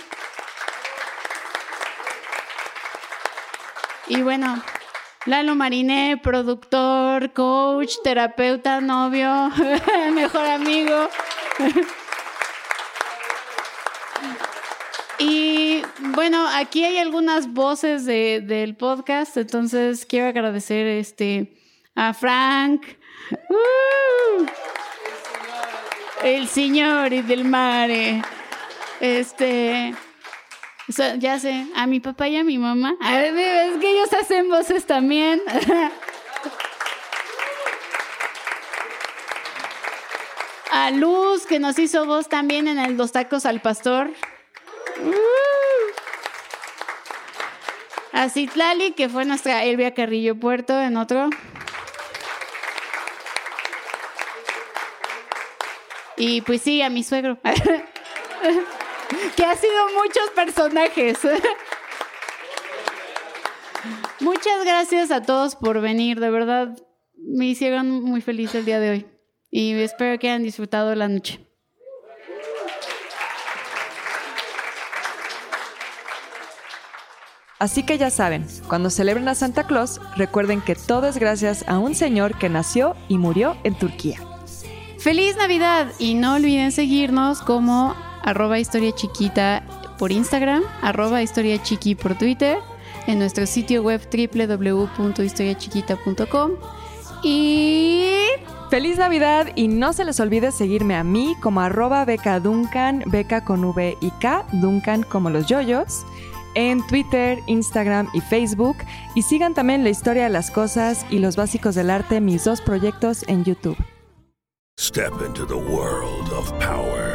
B: Y bueno, Lalo Mariné, productor, coach, terapeuta, novio, mejor amigo. Y bueno, aquí hay algunas voces de- del podcast, entonces quiero agradecer este, a Frank, ¡Uh! el señor y del mare, este, o sea, ya sé, a mi papá y a mi mamá. A ver, es que ellos hacen voces también. A Luz, que nos hizo voz también en el Dos Tacos al Pastor. A Citlali, que fue nuestra Elvia Carrillo Puerto en otro. Y pues sí, a mi suegro. que ha sido muchos personajes. Muchas gracias a todos por venir, de verdad me hicieron muy feliz el día de hoy y espero que hayan disfrutado la noche.
A: Así que ya saben, cuando celebren a Santa Claus, recuerden que todo es gracias a un señor que nació y murió en Turquía.
B: ¡Feliz Navidad! Y no olviden seguirnos como arroba historia chiquita por Instagram, arroba historia chiqui por Twitter, en nuestro sitio web www.historiachiquita.com y...
A: ¡Feliz Navidad! Y no se les olvide seguirme a mí como arroba beca Duncan, beca con V y K, Duncan como los yoyos, en Twitter, Instagram y Facebook. Y sigan también la historia de las cosas y los básicos del arte, mis dos proyectos en YouTube.
L: Step into the world of power,